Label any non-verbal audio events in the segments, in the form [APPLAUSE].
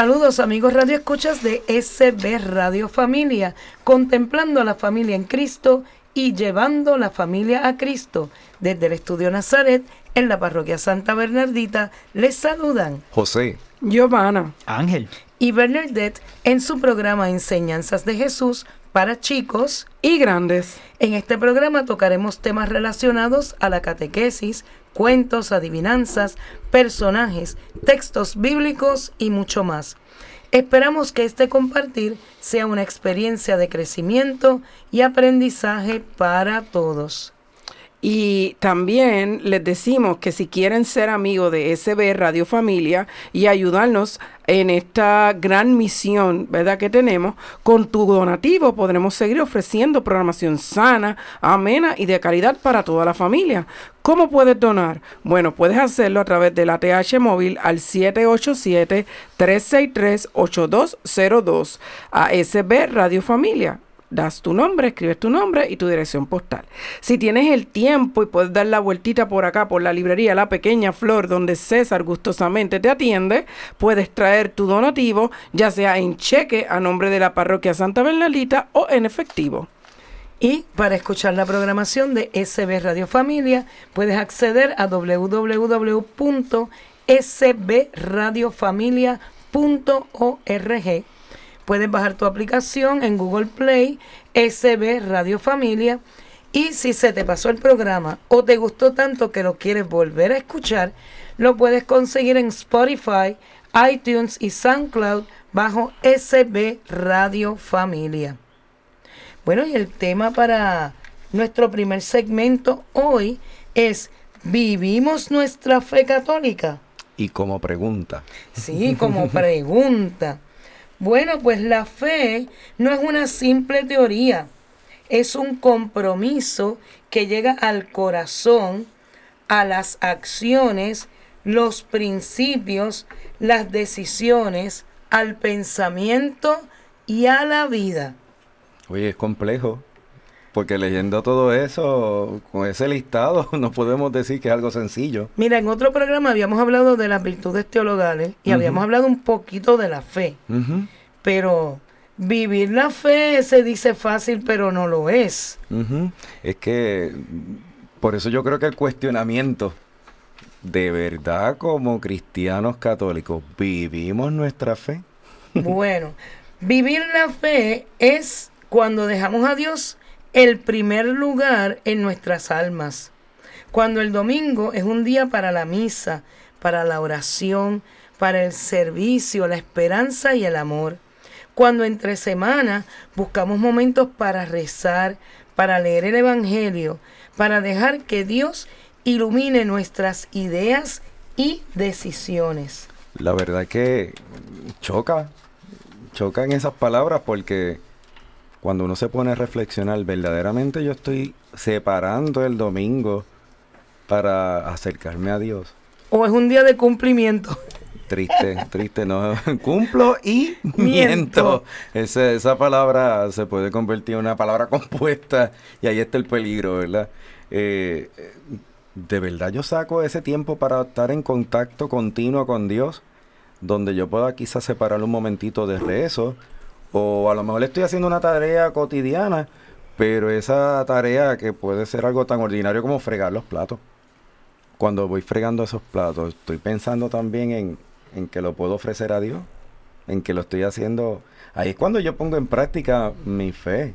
Saludos amigos Radio Escuchas de SB Radio Familia, contemplando a la familia en Cristo y llevando la familia a Cristo. Desde el Estudio Nazaret, en la parroquia Santa Bernardita, les saludan José, Giovanna, Ángel y Bernadette en su programa Enseñanzas de Jesús para chicos y grandes. En este programa tocaremos temas relacionados a la catequesis, cuentos, adivinanzas, personajes, textos bíblicos y mucho más. Esperamos que este compartir sea una experiencia de crecimiento y aprendizaje para todos. Y también les decimos que si quieren ser amigos de SB Radio Familia y ayudarnos en esta gran misión, ¿verdad? Que tenemos, con tu donativo podremos seguir ofreciendo programación sana, amena y de calidad para toda la familia. ¿Cómo puedes donar? Bueno, puedes hacerlo a través de la TH móvil al 787-363-8202 a SB Radio Familia das tu nombre, escribes tu nombre y tu dirección postal. Si tienes el tiempo y puedes dar la vueltita por acá, por la librería La Pequeña Flor, donde César gustosamente te atiende, puedes traer tu donativo, ya sea en cheque a nombre de la parroquia Santa Bernalita o en efectivo. Y para escuchar la programación de SB Radio Familia, puedes acceder a www.sbradiofamilia.org Puedes bajar tu aplicación en Google Play, SB Radio Familia. Y si se te pasó el programa o te gustó tanto que lo quieres volver a escuchar, lo puedes conseguir en Spotify, iTunes y SoundCloud bajo SB Radio Familia. Bueno, y el tema para nuestro primer segmento hoy es ¿Vivimos nuestra fe católica? Y como pregunta. Sí, como pregunta. [LAUGHS] Bueno, pues la fe no es una simple teoría, es un compromiso que llega al corazón, a las acciones, los principios, las decisiones, al pensamiento y a la vida. Oye, es complejo, porque leyendo todo eso, con ese listado, [LAUGHS] no podemos decir que es algo sencillo. Mira, en otro programa habíamos hablado de las virtudes teologales y habíamos hablado un poquito de la fe. Pero vivir la fe se dice fácil, pero no lo es. Es que por eso yo creo que el cuestionamiento, de verdad como cristianos católicos, ¿vivimos nuestra fe? [LAUGHS] bueno, vivir la fe es cuando dejamos a Dios el primer lugar en nuestras almas. Cuando el domingo es un día para la misa, para la oración, para el servicio, la esperanza y el amor cuando entre semana buscamos momentos para rezar, para leer el Evangelio, para dejar que Dios ilumine nuestras ideas y decisiones. La verdad que choca, choca en esas palabras porque cuando uno se pone a reflexionar, verdaderamente yo estoy separando el domingo para acercarme a Dios. O es un día de cumplimiento. Triste, triste, no. [LAUGHS] Cumplo y miento. Esa, esa palabra se puede convertir en una palabra compuesta y ahí está el peligro, ¿verdad? Eh, de verdad yo saco ese tiempo para estar en contacto continuo con Dios, donde yo pueda quizás separar un momentito de rezo, o a lo mejor estoy haciendo una tarea cotidiana, pero esa tarea que puede ser algo tan ordinario como fregar los platos. Cuando voy fregando esos platos, estoy pensando también en, en que lo puedo ofrecer a Dios, en que lo estoy haciendo. Ahí es cuando yo pongo en práctica mi fe,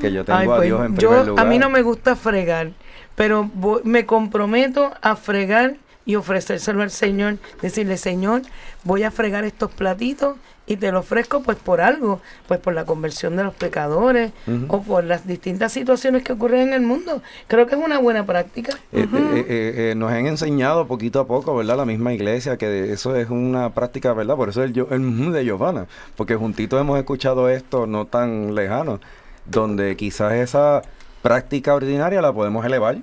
que yo tengo a pues, Dios en primer lugar. A mí no me gusta fregar, pero me comprometo a fregar y ofrecérselo al Señor, decirle, Señor, voy a fregar estos platitos y te lo ofrezco pues por algo, pues por la conversión de los pecadores o por las distintas situaciones que ocurren en el mundo. Creo que es una buena práctica. Eh, eh, eh, nos han enseñado poquito a poco, ¿verdad? La misma iglesia, que eso es una práctica, ¿verdad? Por eso el, el de Giovanna, porque juntitos hemos escuchado esto no tan lejano, donde quizás esa práctica ordinaria la podemos elevar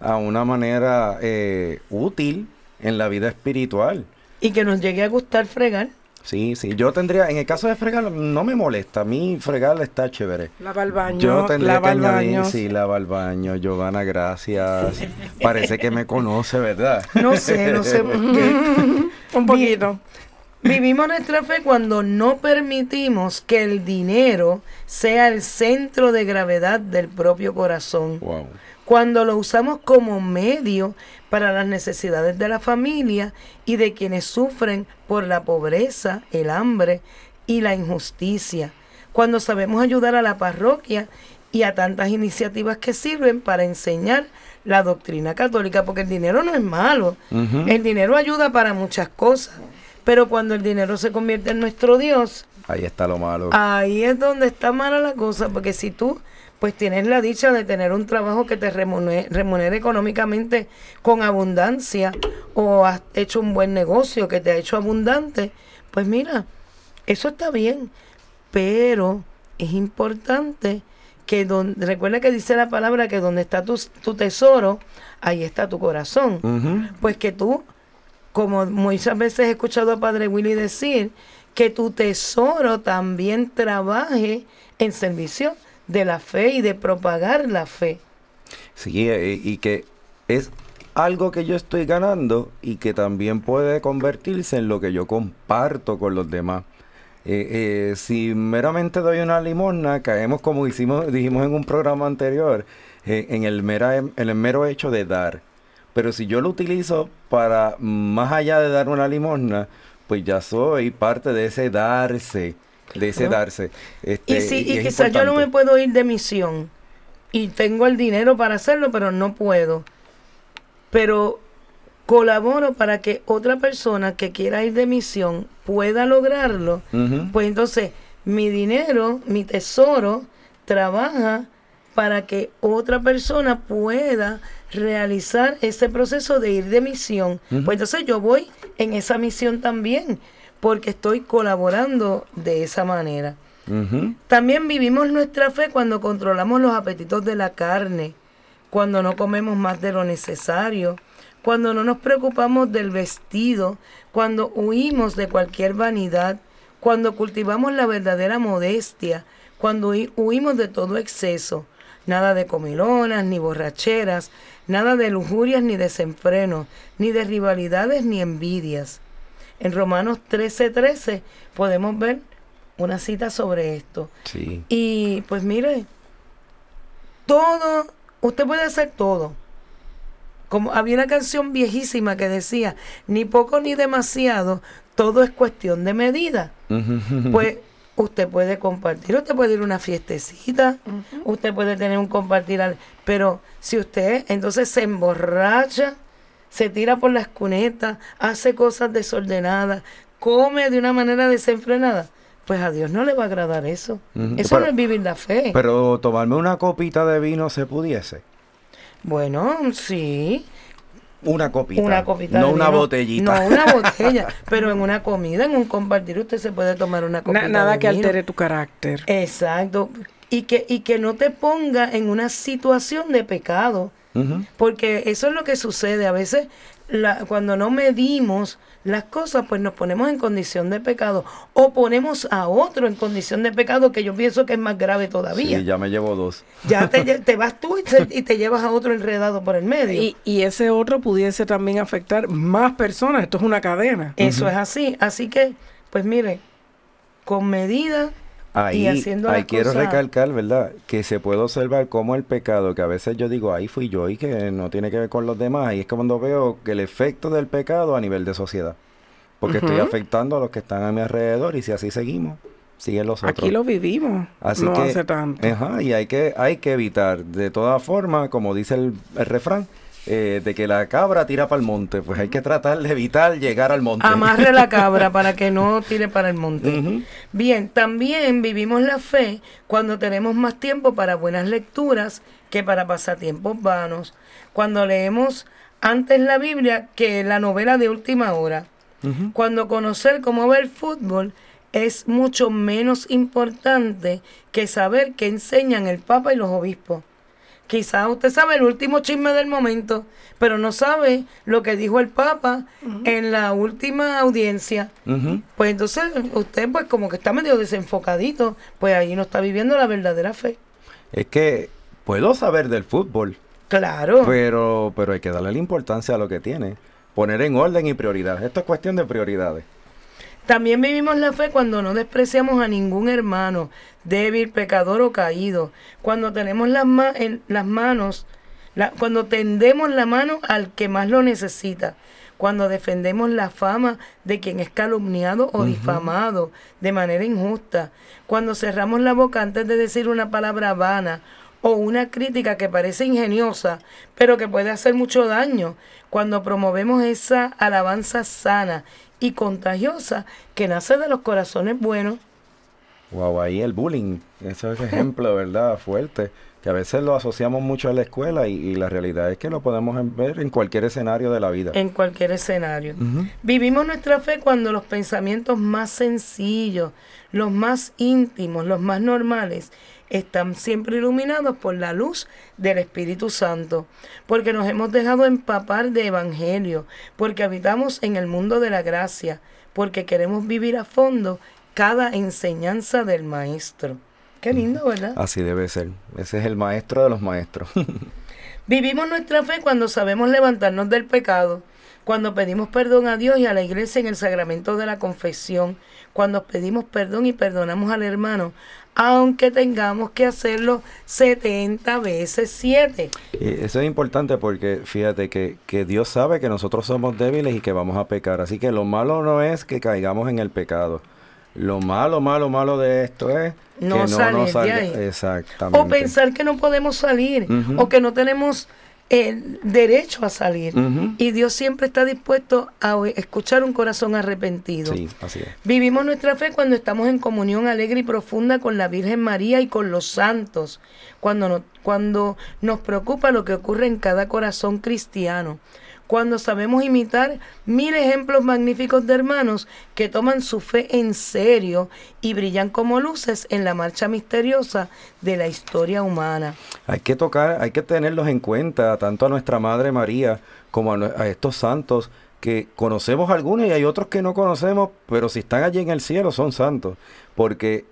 a una manera útil en la vida espiritual. Y que nos llegue a gustar fregar. Sí, sí, yo tendría, en el caso de fregar, no me molesta, a mí fregar está chévere. Lava el baño, Yo tendría que añadir, sí, lava el baño, Giovanna, gracias. Parece que me conoce, ¿verdad? [LAUGHS] No sé, no sé [LAUGHS] [LAUGHS] Un poquito. Vivimos nuestra fe cuando no permitimos que el dinero sea el centro de gravedad del propio corazón. Cuando lo usamos como medio para las necesidades de la familia y de quienes sufren por la pobreza, el hambre y la injusticia. Cuando sabemos ayudar a la parroquia y a tantas iniciativas que sirven para enseñar la doctrina católica, porque el dinero no es malo. El dinero ayuda para muchas cosas. Pero cuando el dinero se convierte en nuestro Dios, ahí está lo malo. Ahí es donde está mala la cosa, porque si tú pues tienes la dicha de tener un trabajo que te remunere, económicamente con abundancia o has hecho un buen negocio que te ha hecho abundante, pues mira, eso está bien, pero es importante que donde, recuerda que dice la palabra que donde está tu, tu tesoro, ahí está tu corazón. Pues que tú, como muchas veces he escuchado a Padre Willy decir, que tu tesoro también trabaje en servicio de la fe y de propagar la fe. Sí, eh, y que es algo que yo estoy ganando y que también puede convertirse en lo que yo comparto con los demás. Eh, eh, si meramente doy una limosna, caemos como hicimos, dijimos en un programa anterior, en, el mera, en el mero hecho de dar. Pero si yo lo utilizo para más allá de dar una limosna, pues ya soy parte de ese darse de ese darse. Este, y, si, y, quizás yo no me puedo ir de misión y tengo el dinero para hacerlo, pero no puedo. Pero colaboro para que otra persona que quiera ir de misión pueda lograrlo. Pues entonces mi dinero, mi tesoro, trabaja para que otra persona pueda realizar ese proceso de ir de misión. Pues entonces yo voy en esa misión también porque estoy colaborando de esa manera. También vivimos nuestra fe cuando controlamos los apetitos de la carne, cuando no comemos más de lo necesario, cuando no nos preocupamos del vestido, cuando huimos de cualquier vanidad, cuando cultivamos la verdadera modestia, cuando huimos de todo exceso, nada de comilonas ni borracheras, nada de lujurias ni desenfrenos, ni de rivalidades ni envidias en Romanos 13:13 13, podemos ver una cita sobre esto. Sí. Y pues mire, todo, usted puede hacer todo. Como había una canción viejísima que decía, ni poco ni demasiado, todo es cuestión de medida. pues usted puede compartir, usted puede ir a una fiestecita, usted puede tener un compartir, pero si usted entonces se emborracha, se tira por las cunetas, hace cosas desordenadas, come de una manera desenfrenada, pues a Dios no le va a agradar eso. Eso no es vivir la fe. Pero tomarme una copita de vino se pudiese. Bueno, sí. Una copita. Una copita. No una botellita. No una botella. [LAUGHS] pero en una comida, en un compartir, usted se puede tomar una copita. nada que altere tu carácter. Exacto. Y que, y que no te ponga en una situación de pecado. Porque eso es lo que sucede. A veces, la, cuando no medimos las cosas, pues nos ponemos en condición de pecado. O ponemos a otro en condición de pecado, que yo pienso que es más grave todavía. Sí, ya me llevo dos. Ya [LAUGHS] te, vas tú y te, llevas a otro enredado por el medio. Y, y, ese otro pudiese también afectar más personas. Esto es una cadena. Eso es así. Así que, pues mire, con medida Ahí, ahí quiero recalcar, ¿verdad? Que se puede observar cómo el pecado, que a veces yo digo, ahí fui yo y que no tiene que ver con los demás, y es cuando veo que el efecto del pecado a nivel de sociedad. Porque estoy afectando a los que están a mi alrededor y si así seguimos, siguen los otros. Aquí lo vivimos, así no hace tanto. Ajá, y hay que, hay que evitar, de toda forma, como dice el refrán, eh, de que la cabra tira para el monte, pues hay que tratar de evitar llegar al monte. Amarre la cabra [LAUGHS] para que no tire para el monte. Bien, también vivimos la fe cuando tenemos más tiempo para buenas lecturas que para pasatiempos vanos. Cuando leemos antes la Biblia que la novela de última hora. Cuando conocer cómo ver fútbol es mucho menos importante que saber qué enseñan el Papa y los obispos. Quizás usted sabe el último chisme del momento, pero no sabe lo que dijo el Papa en la última audiencia. Pues entonces usted pues como que está medio desenfocadito, pues ahí no está viviendo la verdadera fe. Es que puedo saber del fútbol. Claro. Pero, pero hay que darle la importancia a lo que tiene. Poner en orden y prioridad. Esto es cuestión de prioridades. También vivimos la fe cuando no despreciamos a ningún hermano, débil, pecador o caído. Cuando tenemos las, en las manos, cuando tendemos la mano al que más lo necesita. Cuando defendemos la fama de quien es calumniado o difamado de manera injusta, cuando cerramos la boca antes de decir una palabra vana o una crítica que parece ingeniosa, pero que puede hacer mucho daño, cuando promovemos esa alabanza sana y contagiosa que nace de los corazones buenos. Wow, ahí el bullying, ese es ejemplo, ¿verdad? Fuerte que a veces lo asociamos mucho a la escuela y, la realidad es que lo podemos ver en cualquier escenario de la vida. En cualquier escenario. Vivimos nuestra fe cuando los pensamientos más sencillos, los más íntimos, los más normales, están siempre iluminados por la luz del Espíritu Santo, porque nos hemos dejado empapar de Evangelio, porque habitamos en el mundo de la gracia, porque queremos vivir a fondo cada enseñanza del Maestro. Qué lindo, ¿verdad? Así debe ser. Ese es el maestro de los maestros. [LAUGHS] Vivimos nuestra fe cuando sabemos levantarnos del pecado, cuando pedimos perdón a Dios y a la iglesia en el sacramento de la confesión, cuando pedimos perdón y perdonamos al hermano, aunque tengamos que hacerlo 70 veces 7. eso es importante porque fíjate que, que Dios sabe que nosotros somos débiles y que vamos a pecar. Así que lo malo no es que caigamos en el pecado. Lo malo, malo, malo de esto es no, que no, salir Exactamente. O pensar que no podemos salir o que no tenemos el derecho a salir. Y Dios siempre está dispuesto a escuchar un corazón arrepentido. Sí, así es. Vivimos nuestra fe cuando estamos en comunión alegre y profunda con la Virgen María y con los santos. Cuando, cuando nos preocupa lo que ocurre en cada corazón cristiano cuando sabemos imitar mil ejemplos magníficos de hermanos que toman su fe en serio y brillan como luces en la marcha misteriosa de la historia humana. Hay que tocar, hay que tenerlos en cuenta, tanto a nuestra Madre María como a, estos santos que conocemos algunos y hay otros que no conocemos, pero si están allí en el cielo son santos, porque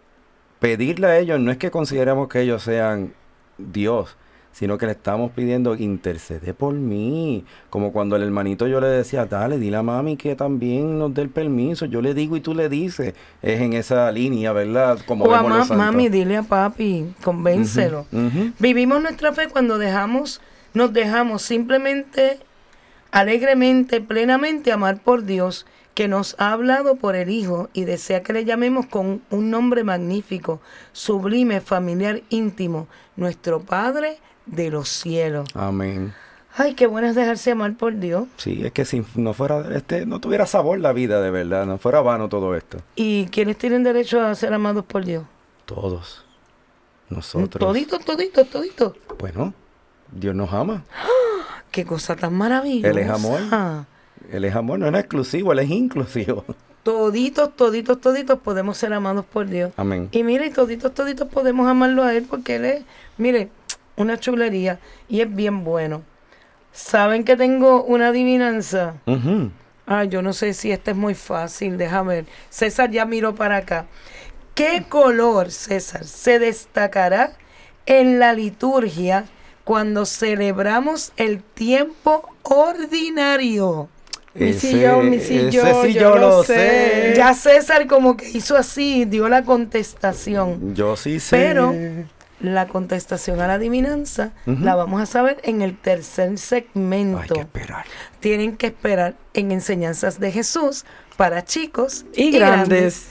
pedirle a ellos no es que consideremos que ellos sean Dios, sino que le estamos pidiendo intercede por mí. Como cuando el hermanito yo le decía, dale, dile a mami que también nos dé el permiso. Yo le digo y tú le dices. Es en esa línea, ¿verdad? Como o a mami, dile a papi, convéncelo. Vivimos nuestra fe cuando dejamos, nos dejamos simplemente, alegremente, plenamente amar por Dios que nos ha hablado por el Hijo y desea que le llamemos con un nombre magnífico, sublime, familiar, íntimo, nuestro Padre de los cielos. Amén. Ay, qué bueno es dejarse amar por Dios. Sí, es que si no fuera, este, no tuviera sabor la vida de verdad, no fuera vano todo esto. ¿Y quiénes tienen derecho a ser amados por Dios? Todos. Nosotros. Toditos, toditos, toditos. Bueno, Dios nos ama. ¡Qué cosa tan maravillosa! Él es amor. Él es amor, no es exclusivo, Él es inclusivo. [LAUGHS] Toditos, toditos, toditos podemos ser amados por Dios. Amén. Y mire, toditos, toditos podemos amarlo a Él porque Él es, mire, una chulería y es bien bueno. ¿Saben que tengo una adivinanza? Ah, yo no sé si esta es muy fácil, déjame ver. César ya miró para acá. ¿Qué color, César, se destacará en la liturgia cuando celebramos el tiempo ordinario? Mi sillón, mi sillón, yo, lo sé. Ya César como que hizo así, dio la contestación. Yo sí sé. Pero la contestación a la adivinanza la vamos a saber en el tercer segmento. Hay que esperar. Tienen que esperar en Enseñanzas de Jesús para chicos y, grandes.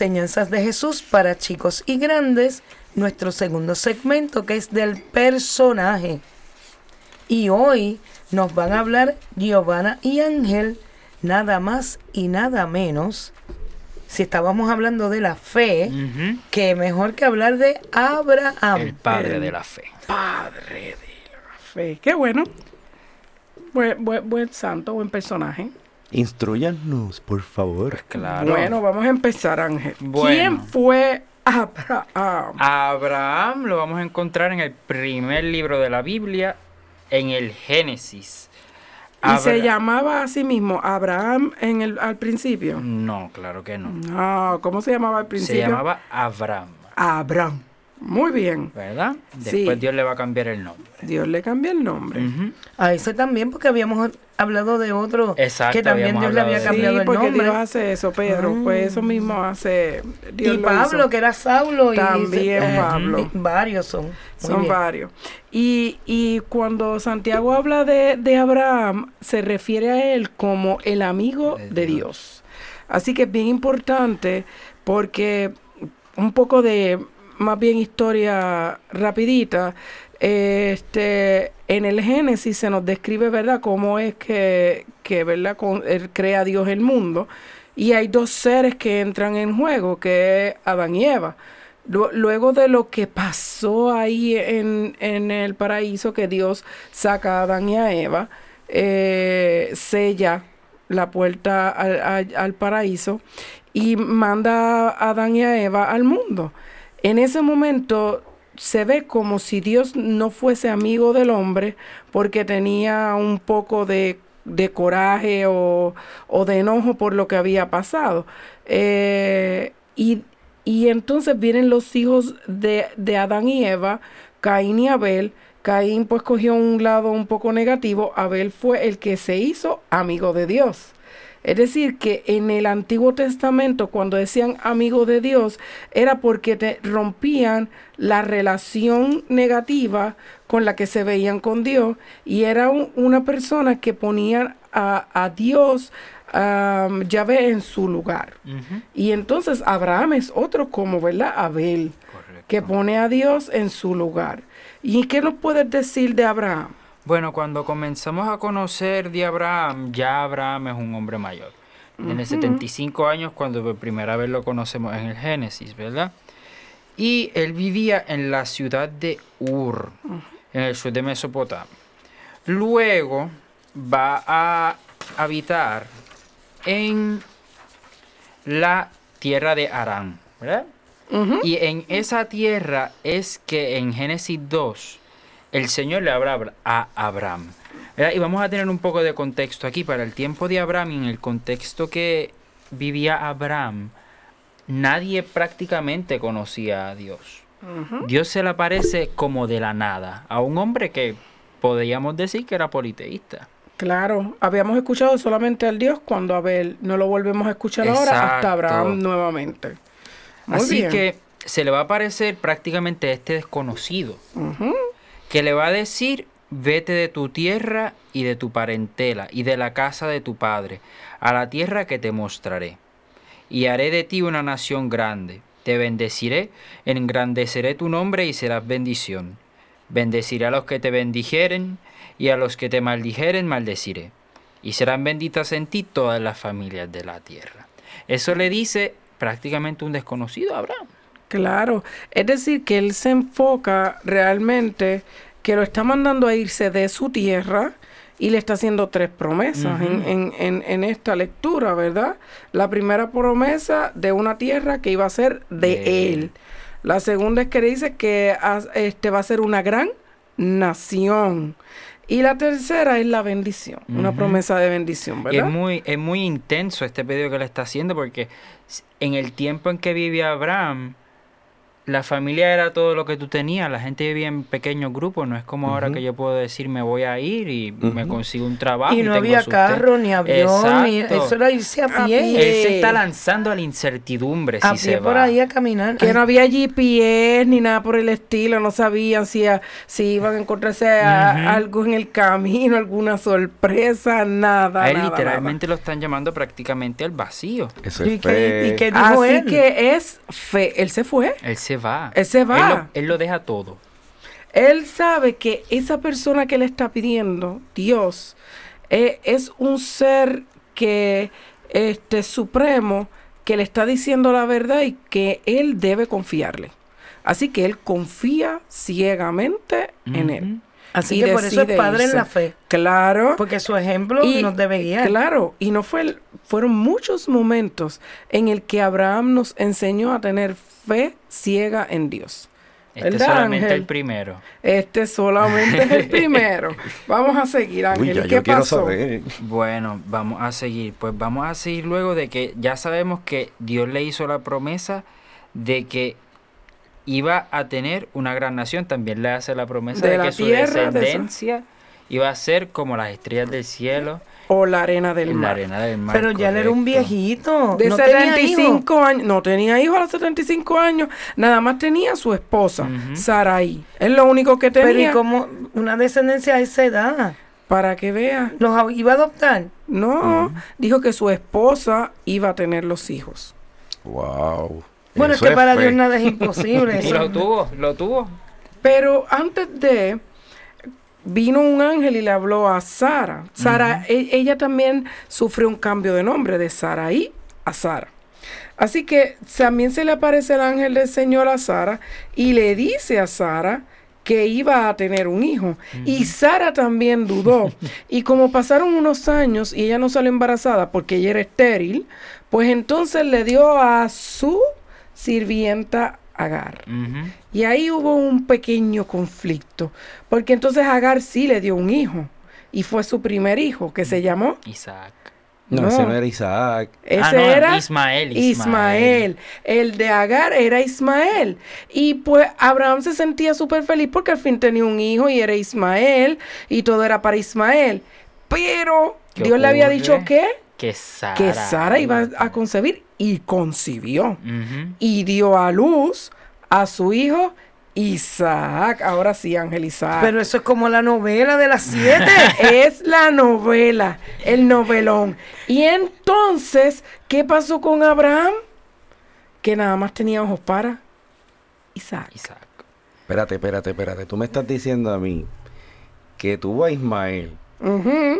Enseñanzas de Jesús para chicos y grandes, nuestro segundo segmento que es del personaje. Y hoy nos van a hablar Giovanna y Ángel, nada más y nada menos. Si estábamos hablando de la fe, Ujú. que mejor que hablar de Abraham. El padre de la fe. Padre de la fe. Qué bueno. Buen, buen, buen santo, buen personaje. Instruyanos, por favor. Claro. Bueno, vamos a empezar, Ángel. Bueno. ¿Quién fue Abraham? Abraham lo vamos a encontrar en el primer libro de la Biblia, en el Génesis. ¿Y se llamaba a sí mismo Abraham en el, al principio? No, claro que no. No, ¿cómo se llamaba al principio? Se llamaba Abraham, Abraham. Muy bien. ¿verdad? Sí. Después Dios le va a cambiar el nombre. Dios le cambia el nombre. Ujú. A ese también, porque habíamos hablado de otro Exacto, que también Dios le había cambiado Sí, el porque nombre. Dios hace eso, Pedro. Ah. Pues eso mismo hace. Dios y lo Pablo, hizo. que era Saulo. y También eh, Pablo. y varios son. Muy Son bien. varios. Y, y cuando Santiago habla de, de Abraham, se refiere a él como el amigo De de Dios. Dios. Así que es bien importante porque un poco de, más bien historia rapidita, este, en el Génesis se nos describe, ¿verdad?, cómo es que, que ¿verdad?, con, crea Dios el mundo. Y hay dos seres que entran en juego, que es Adán y Eva. Lu- Luego de lo que pasó ahí en, en el paraíso, que Dios saca a Adán y a Eva, eh, sella la puerta al, al- al paraíso y manda a Adán y a Eva al mundo. En ese momento se ve como si Dios no fuese amigo del hombre porque tenía un poco de, coraje o, o de enojo por lo que había pasado. Eh, y, y entonces vienen los hijos de, de Adán y Eva, Caín y Abel. Caín pues cogió un lado un poco negativo, Abel fue el que se hizo amigo de Dios. Es decir, que en el Antiguo Testamento, cuando decían amigo de Dios, era porque te rompían la relación negativa con la que se veían con Dios y era un- una persona que ponía a, a Dios, a Yahvé, en su lugar. Y entonces Abraham es otro como, ¿verdad? Abel, Correcto. que pone a Dios en su lugar. ¿Y qué nos puedes decir de Abraham? Bueno, cuando comenzamos a conocer de Abraham, ya Abraham es un hombre mayor. Tiene 75 años cuando por primera vez lo conocemos en el Génesis, ¿verdad? Y él vivía en la ciudad de Ur, en el sur de Mesopotamia. Luego va a habitar en la tierra de Arán, ¿verdad? Y en esa tierra es que en Génesis 2 el Señor le habla a Abraham. ¿verdad? Y vamos a tener un poco de contexto aquí. Para el tiempo de Abraham y en el contexto que vivía Abraham, nadie prácticamente conocía a Dios. Dios se le aparece como de la nada a un hombre que podríamos decir que era politeísta. Claro, habíamos escuchado solamente al Dios cuando Abel, no lo volvemos a escuchar ahora hasta. Abraham nuevamente. Muy Así bien. que se le va a aparecer prácticamente este desconocido. Que le va a decir, vete de tu tierra y de tu parentela y de la casa de tu padre, a la tierra que te mostraré. Y haré de ti una nación grande, te bendeciré, engrandeceré tu nombre y serás bendición. Bendeciré a los que te bendijeren y a los que te maldijeren maldeciré. Y serán benditas en ti todas las familias de la tierra. Eso le dice prácticamente un desconocido a Abraham. Claro, es decir, que él se enfoca realmente que lo está mandando a irse de su tierra y le está haciendo tres promesas en, en- en- en esta lectura, ¿verdad? La primera promesa de una tierra que iba a ser de, él. La segunda es que le dice que este va a ser una gran nación. Y la tercera es la bendición, una promesa de bendición, ¿verdad? es muy, es muy intenso este pedido que le está haciendo porque en el tiempo en que vivía Abraham, la familia era todo lo que tú tenías, la gente vivía en pequeños grupos, no es como ahora que yo puedo decir me voy a ir y me consigo un trabajo. Y no tengo había sustento. carro, ni avión, ni eso era irse a A pie. Él se está lanzando a la incertidumbre a si pie se por va. ahí a caminar. Que no había GPS ni nada por el estilo, no sabían si, a- si iban a encontrarse a- algo en el camino, alguna sorpresa, nada. A él nada, literalmente lo están llamando prácticamente al vacío. Eso ¿Y es qué, fe. y nada. dijo Así él? que es fe. Él se fue. Él se va. Él se va. Él lo, él lo deja todo. Él sabe que esa persona que le está pidiendo, Dios, eh, es un ser que este supremo que le está diciendo la verdad y que él debe confiarle. Así que él confía ciegamente en él. Así y que por eso es padre en la fe. Claro. Porque su ejemplo Y, nos debe guiar. Claro, y no fue el- fueron muchos momentos en el que Abraham nos enseñó a tener fe ciega en Dios. Este es ¿Verdad, solamente Ángel? el primero. Este solamente es el [LAUGHS] primero. Vamos a seguir, Ángel. Uy, ya ¿Qué yo pasó? saber. Bueno, vamos a seguir. Pues vamos a seguir luego de que ya sabemos que Dios le hizo la promesa de que iba a tener una gran nación. También le hace la promesa De de, la que su tierra, de su- descendencia iba a ser como las estrellas del cielo O la arena del la mar. arena del mar. Pero ya él era un viejito. De no tenía hijos. 75 años. No tenía hijos a los 75 años. Nada más tenía su esposa, Ujú. Saraí. Es lo único que Pero tenía. y como una descendencia a esa edad. Para que vea. ¿Los iba a adoptar? No, dijo que su esposa iba a tener los hijos. Wow. Bueno, Eso es que para fe. Dios nada es imposible. [LAUGHS] Y lo tuvo, lo tuvo. Pero antes de vino un ángel y le habló a Sara. Sara, e- ella también sufrió un cambio de nombre de Saraí a Sara. Así que también se le aparece el ángel del Señor a Sara y le dice a Sara que iba a tener un hijo. Y Sara también dudó. [LAUGHS] y como pasaron unos años y ella no salió embarazada porque ella era estéril, pues entonces le dio a su sirvienta Agar. Y ahí hubo un pequeño conflicto, porque entonces Agar sí le dio un hijo, y fue su primer hijo, que se llamó, Isaac. No, No. ese no era Isaac. ese Ah, no, era Ismael, Ismael. Ismael. El de Agar era Ismael. Y pues Abraham se sentía súper feliz porque al fin tenía un hijo y era Ismael, y todo era para Ismael. Pero ¿Qué Dios le había dicho que, Que Sara. que Sara iba a concebir, y concibió. Y dio a luz a su hijo Isaac. Ahora sí, Ángel Isaac. Pero eso es como la novela de las siete. [LAUGHS] es la novela, el novelón. Y entonces, ¿qué pasó con Abraham? Que nada más tenía ojos para Isaac. Isaac. Espérate, espérate, espérate. Tú me estás diciendo a mí que tuvo a Ismael,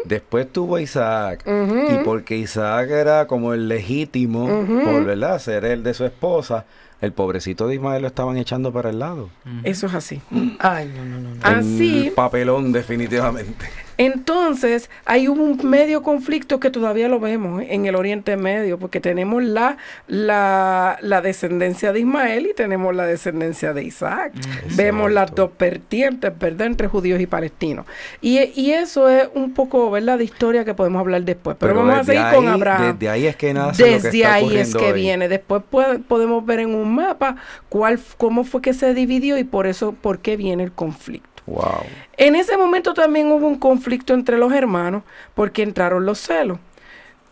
Después tuvo a Isaac, y porque Isaac era como el legítimo, Ujú. por verdad, ser el de su esposa, el pobrecito de Ismael lo estaban echando para el lado. Eso es así. Ay, no, no, no. no. Así. El papelón, definitivamente. Entonces, hay un medio conflicto que todavía lo vemos ¿eh? en el Oriente Medio, porque tenemos la, la, la descendencia de Ismael y tenemos la descendencia de Isaac. Vemos las dos vertientes, ¿verdad?, entre judíos y palestinos. Y, y eso es un poco, ¿verdad?, de historia que podemos hablar después. Pero, vamos a desde seguir con Abraham. Desde ahí es que nace lo que Desde está ahí es que hoy. viene. Después puede- podemos ver en un mapa cuál, cómo fue que se dividió y por eso, por qué viene el conflicto. Wow. En ese momento también hubo un conflicto entre los hermanos porque entraron los celos.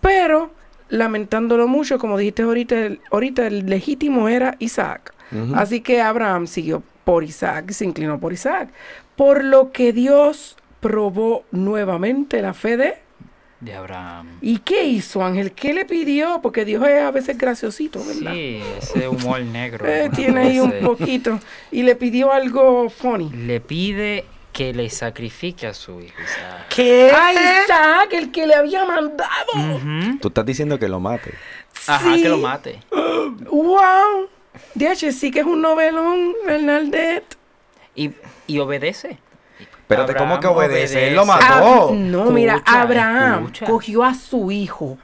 Pero, lamentándolo mucho, como dijiste ahorita, el, ahorita el legítimo era Isaac. Así que Abraham siguió por Isaac se inclinó por Isaac. Por lo que Dios probó nuevamente la fe de... De Abraham. ¿Y qué hizo Ángel? ¿Qué le pidió? Porque Dios es a veces graciosito, ¿verdad? Sí, ese humor negro. Eh, tiene ahí un poquito. Y le pidió algo funny. Le pide que le sacrifique a su hijo Isaac. ¿Qué? ¡A Isaac, el que le había mandado! Ujú. Tú estás diciendo que lo mate. Ajá, Sí. que lo mate. ¡Wow! DH, sí que es un novelón, Bernadette. Y, y obedece. Espérate, ¿cómo que Abraham obedece? Él lo mató. No, mira, Abraham escucha. cogió a su hijo.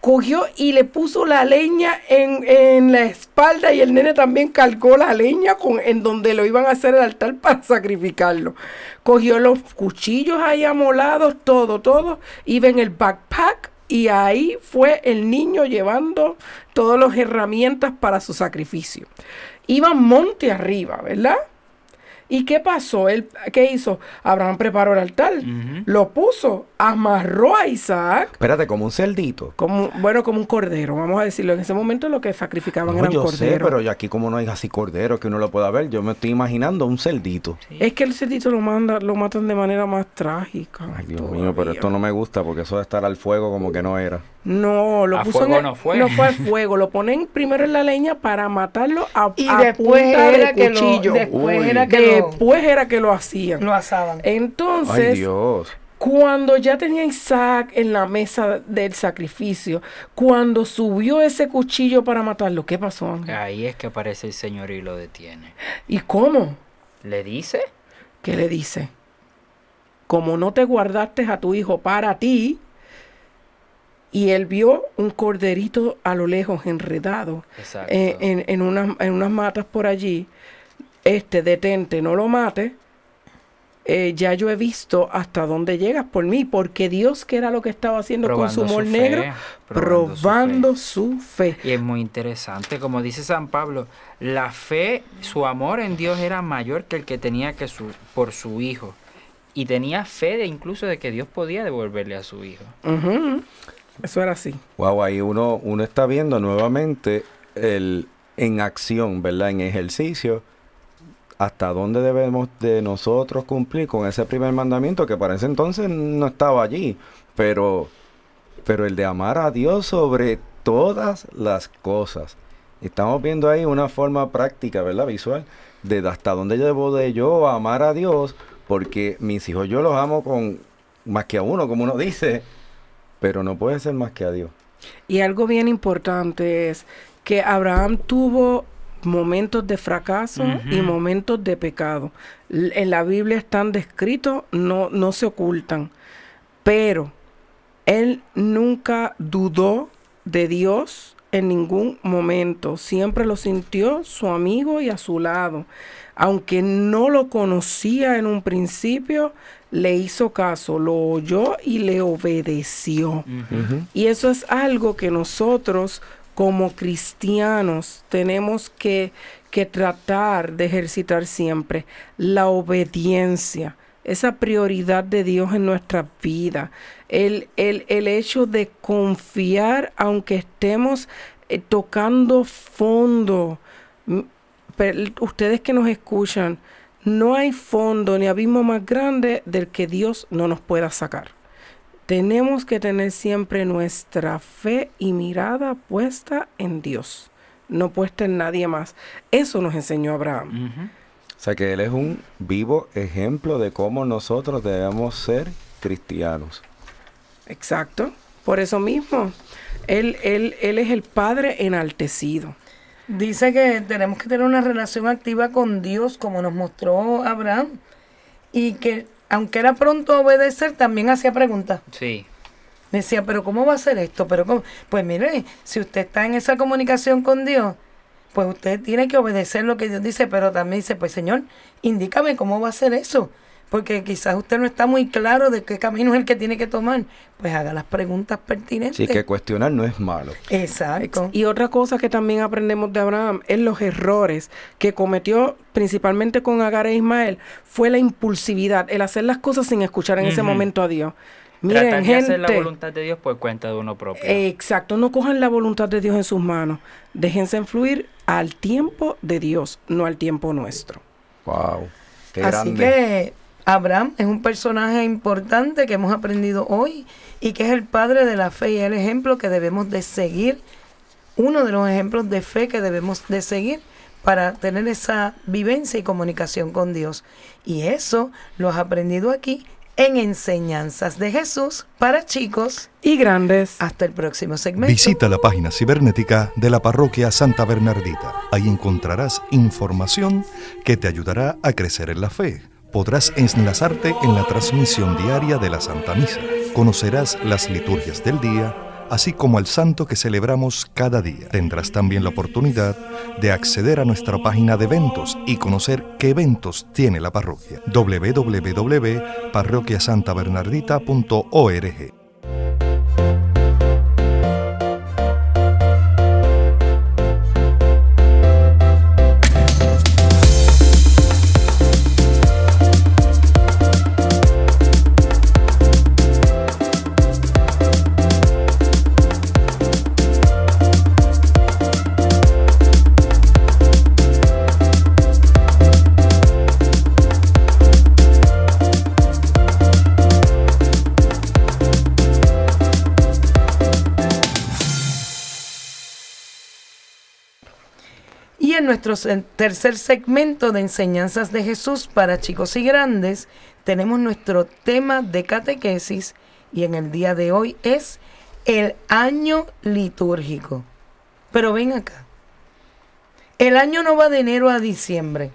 Cogió y le puso la leña en, en la espalda y el nene también cargó la leña con, en donde lo iban a hacer el altar para [LAUGHS] sacrificarlo. Cogió los cuchillos ahí amolados, todo, todo. Iba en el backpack y ahí fue el niño llevando todas las herramientas para su sacrificio. iban monte arriba, ¿verdad? ¿Y qué pasó? Él, ¿Qué hizo? Abraham preparó el altar, lo puso, amarró a Isaac. Espérate, como un cerdito. Como, bueno, como un cordero, vamos a decirlo. En ese momento lo que sacrificaban No, eran yo corderos. sé, pero aquí como no hay así cordero que uno lo pueda ver, yo me estoy imaginando un cerdito. Es que el cerdito lo, manda, lo matan de manera más trágica. Ay, Dios mío, pero esto no me gusta porque eso de estar al fuego como que no era. No, lo A puso fuego en el- no fue. No fue al [LAUGHS] fuego, lo ponen primero en la leña para matarlo a, Y a después punta de era que lo, cuchillo. después Uy. era que lo, Después era que lo hacían. lo asaban. Entonces, Ay, Dios. cuando ya tenía Isaac en la mesa del sacrificio, cuando subió ese cuchillo para matarlo, ¿qué pasó? Ángel? Ahí es que aparece el Señor y lo detiene. ¿Y cómo? ¿Le dice? ¿Qué le dice? Como no te guardaste a tu hijo para ti, y él vio un corderito a lo lejos enredado Exacto. eh, en, en unas, en unas matas por allí, este, detente, no lo mate. eh, ya yo he visto hasta dónde llegas por mí, porque Dios, que era lo que estaba haciendo con su humor negro, probando su fe. Y es muy interesante, como dice San Pablo, la fe, su amor en Dios era mayor que el que tenía que su, por su hijo. Y tenía fe de incluso de que Dios podía devolverle a su hijo. Eso era así. Wow, ahí uno, uno está viendo nuevamente el en acción, ¿verdad? En ejercicio, hasta dónde debemos de nosotros cumplir con ese primer mandamiento que para ese entonces no estaba allí, pero, pero el de amar a Dios sobre todas las cosas. Estamos viendo ahí una forma práctica, ¿verdad? Visual, de hasta dónde debo de yo amar a Dios, porque mis hijos yo los amo con más que a uno, como uno dice, pero no puede ser más que a Dios. Y algo bien importante es que Abraham tuvo momentos de fracaso y momentos de pecado. L- En la Biblia están descritos, no, no se ocultan. Pero él nunca dudó de Dios en ningún momento. Siempre lo sintió su amigo y a su lado. Aunque no lo conocía en un principio, le hizo caso, lo oyó y le obedeció. Y eso es algo que nosotros como cristianos tenemos que, que tratar de ejercitar siempre, la obediencia, esa prioridad de Dios en nuestra vida, el, el, el hecho de confiar aunque estemos eh, tocando fondo. Pero ustedes que nos escuchan, no hay fondo ni abismo más grande del que Dios no nos pueda sacar. Tenemos que tener siempre nuestra fe y mirada puesta en Dios, no puesta en nadie más. Eso nos enseñó Abraham. O sea que Él es un vivo ejemplo de cómo nosotros debemos ser cristianos. Exacto. Por eso mismo, él, él, él es el Padre enaltecido. Dice que tenemos que tener una relación activa con Dios, como nos mostró Abraham, y que aunque era pronto a obedecer, también hacía preguntas. Sí. Decía, pero ¿cómo va a ser esto? Pero cómo? Pues mire, si usted está en esa comunicación con Dios, pues usted tiene que obedecer lo que Dios dice, pero también dice, pues Señor, indícame cómo va a ser eso. Porque quizás usted no está muy claro de qué camino es el que tiene que tomar. Pues haga las preguntas pertinentes. Así que cuestionar no es malo. Exacto. Y otra cosa que también aprendemos de Abraham es los errores que cometió principalmente con Agar e Ismael fue la impulsividad, el hacer las cosas sin escuchar en ese momento a Dios. Miren, Tratar de hacer la voluntad de Dios por cuenta de uno propio. exacto, no cojan la voluntad de Dios en sus manos. Déjense influir al tiempo de Dios, no al tiempo nuestro. Wow. Qué Así grande. que Abraham es un personaje importante que hemos aprendido hoy y que es el padre de la fe y el ejemplo que debemos de seguir, uno de los ejemplos de fe que debemos de seguir para tener esa vivencia y comunicación con Dios. Y eso lo has aprendido aquí en Enseñanzas de Jesús para chicos. Y grandes. Hasta el próximo segmento. Visita la página cibernética de la parroquia Santa Bernardita. Ahí encontrarás información que te ayudará a crecer en la fe. Podrás enlazarte en la transmisión diaria de la Santa Misa. Conocerás las liturgias del día, así como al santo que celebramos cada día. Tendrás también la oportunidad de acceder a nuestra página de eventos y conocer qué eventos tiene la parroquia. www.parroquiasantabernardita.org tercer segmento de enseñanzas de Jesús para chicos y grandes tenemos nuestro tema de catequesis y en el día de hoy es el año litúrgico. Pero ven acá. El año no va de enero a diciembre.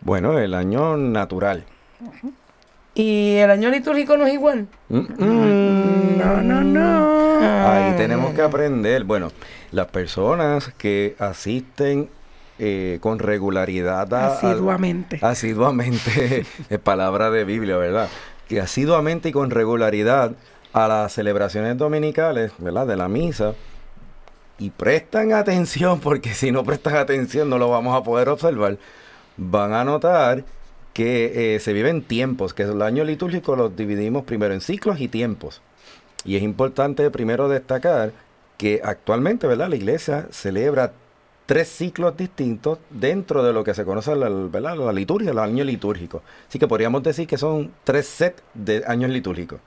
Bueno, el año natural. ¿Y el año litúrgico no es igual? Mm, mm. No, no, no. Ahí tenemos que aprender. Bueno, las personas que asisten eh, con regularidad a, a- Asiduamente. asiduamente, [LAUGHS] es palabra de Biblia, ¿verdad? Que asiduamente y con regularidad a las celebraciones dominicales, ¿verdad? De la misa. Y prestan atención, porque si no prestan atención no lo vamos a poder observar. Van a notar que eh, se viven tiempos, que el año litúrgico los dividimos primero en ciclos y tiempos. Y es importante primero destacar que actualmente, ¿verdad? La iglesia celebra tres ciclos distintos dentro de lo que se conoce la, ¿verdad? la liturgia, el año litúrgico. Así que podríamos decir que son tres sets de años litúrgicos.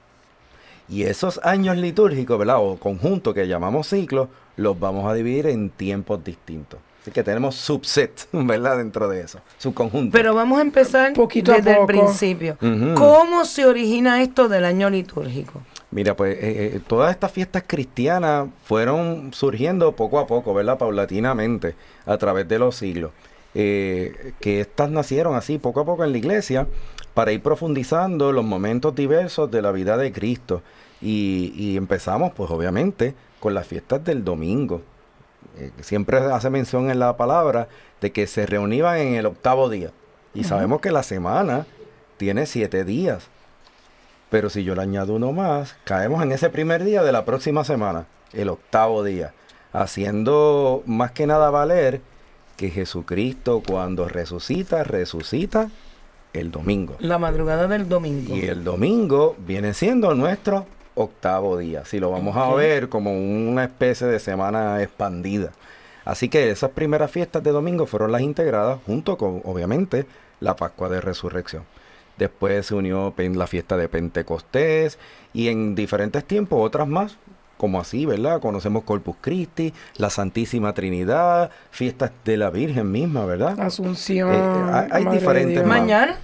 Y esos años litúrgicos, ¿verdad? O conjuntos que llamamos ciclos, los vamos a dividir en tiempos distintos. Así que tenemos subsets, [LAUGHS] ¿verdad? Dentro de eso, subconjuntos. Pero vamos a empezar Poquito a desde el principio. ¿Cómo se origina esto del año litúrgico? Mira, pues eh, eh, todas estas fiestas cristianas fueron surgiendo poco a poco, ¿verdad? Paulatinamente, a través de los siglos. Eh, que estas nacieron así poco a poco en la iglesia para ir profundizando los momentos diversos de la vida de Cristo. Y, y empezamos, pues obviamente, con las fiestas del domingo. Eh, siempre hace mención en la palabra de que se reunían en el octavo día. Y sabemos que la semana tiene siete días. Pero si yo le añado uno más, caemos en ese primer día de la próxima semana, el octavo día, haciendo más que nada valer que Jesucristo cuando resucita, resucita el domingo. La madrugada del domingo. Y el domingo viene siendo nuestro octavo día, si lo vamos a ver como una especie de semana expandida. Así que esas primeras fiestas de domingo fueron las integradas junto con, obviamente, la Pascua de Resurrección. Después se unió pen- la fiesta de Pentecostés y en diferentes tiempos otras más, como así, ¿verdad? Conocemos Corpus Christi, la Santísima Trinidad, fiestas de la Virgen misma, ¿verdad? Asunción. Eh, eh, hay- diferentes más. Mañana.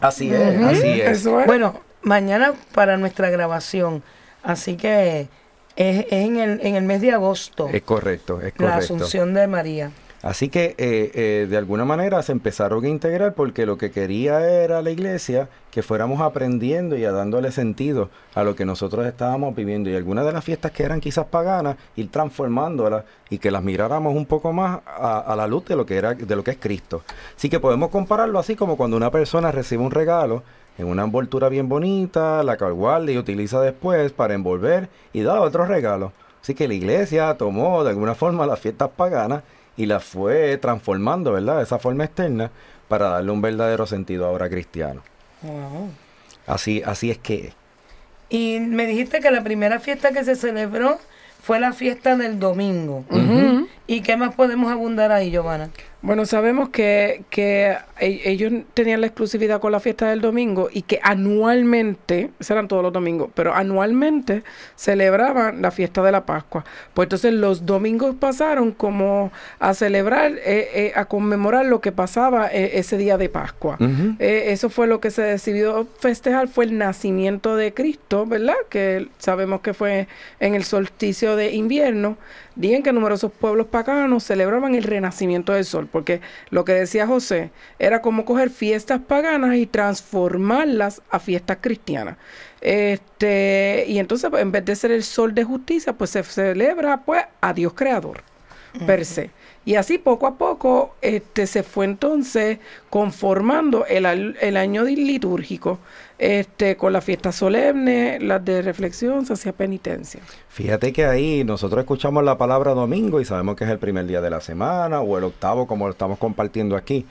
Así es, así es. Eso es. Bueno, mañana para nuestra grabación. Así que es, es en, el, en el mes de agosto. Es correcto, es la correcto. Asunción de María. Así que eh, eh, de alguna manera se empezaron a integrar porque lo que quería era la iglesia que fuéramos aprendiendo y a dándole sentido a lo que nosotros estábamos viviendo. Y algunas de las fiestas que eran quizás paganas, ir transformándolas y que las miráramos un poco más a, la luz de lo que era, de lo que es Cristo. Así que podemos compararlo así como cuando una persona recibe un regalo en una envoltura bien bonita, la cual guarda y utiliza después para envolver y da otro regalo. Así que la iglesia tomó de alguna forma las fiestas paganas y las fue transformando, ¿verdad? De esa forma externa para darle un verdadero sentido ahora cristiano. Wow. Así, así es que. Y me dijiste que la primera fiesta que se celebró fue la fiesta del domingo. ¿Y qué más podemos abundar ahí, Giovanna? Bueno, sabemos que, que e- ellos tenían la exclusividad con la fiesta del domingo y que anualmente, esos eran todos los domingos, pero anualmente celebraban la fiesta de la Pascua. Pues entonces los domingos pasaron como a celebrar, eh, eh, a conmemorar lo que pasaba eh, ese día de Pascua. Eh, eso fue lo que se decidió festejar, fue el nacimiento de Cristo, ¿verdad? Que sabemos que fue en el solsticio de invierno, día en que numerosos pueblos paganos celebraban el renacimiento del sol, porque lo que decía José era como coger fiestas paganas y transformarlas a fiestas cristianas. Este, y entonces en vez de ser el sol de justicia, pues se celebra pues a Dios creador per se. Y así poco a poco este, se fue entonces conformando el, año litúrgico, este, con las fiestas solemnes, las de reflexión, se hacía penitencia. Fíjate que ahí nosotros escuchamos la palabra domingo y sabemos que es el primer día de la semana o el octavo como lo estamos compartiendo aquí.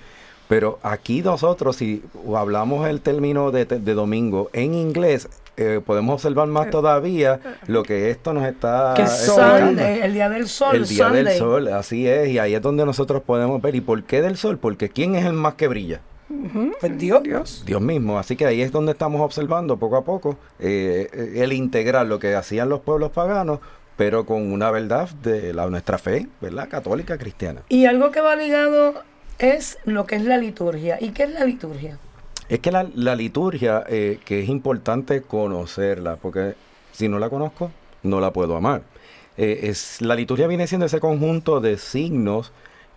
Pero aquí nosotros, si hablamos el término de, de domingo en inglés, eh, podemos observar más todavía lo que esto nos está que. Sunday, el día del sol, El día Sunday. del sol, así es, y ahí es donde nosotros podemos ver. ¿Y por qué del sol? Porque ¿quién es el más que brilla? Pues Dios. Dios. Dios mismo. Así que ahí es donde estamos observando poco a poco eh, el integrar lo que hacían los pueblos paganos pero con una verdad de la, nuestra fe, ¿verdad? Católica cristiana. Y algo que va ligado es lo que es la liturgia. ¿Y qué es la liturgia? Es que la, liturgia, eh, que es importante conocerla, porque si no la conozco, no la puedo amar. Eh, es, la liturgia viene siendo ese conjunto de signos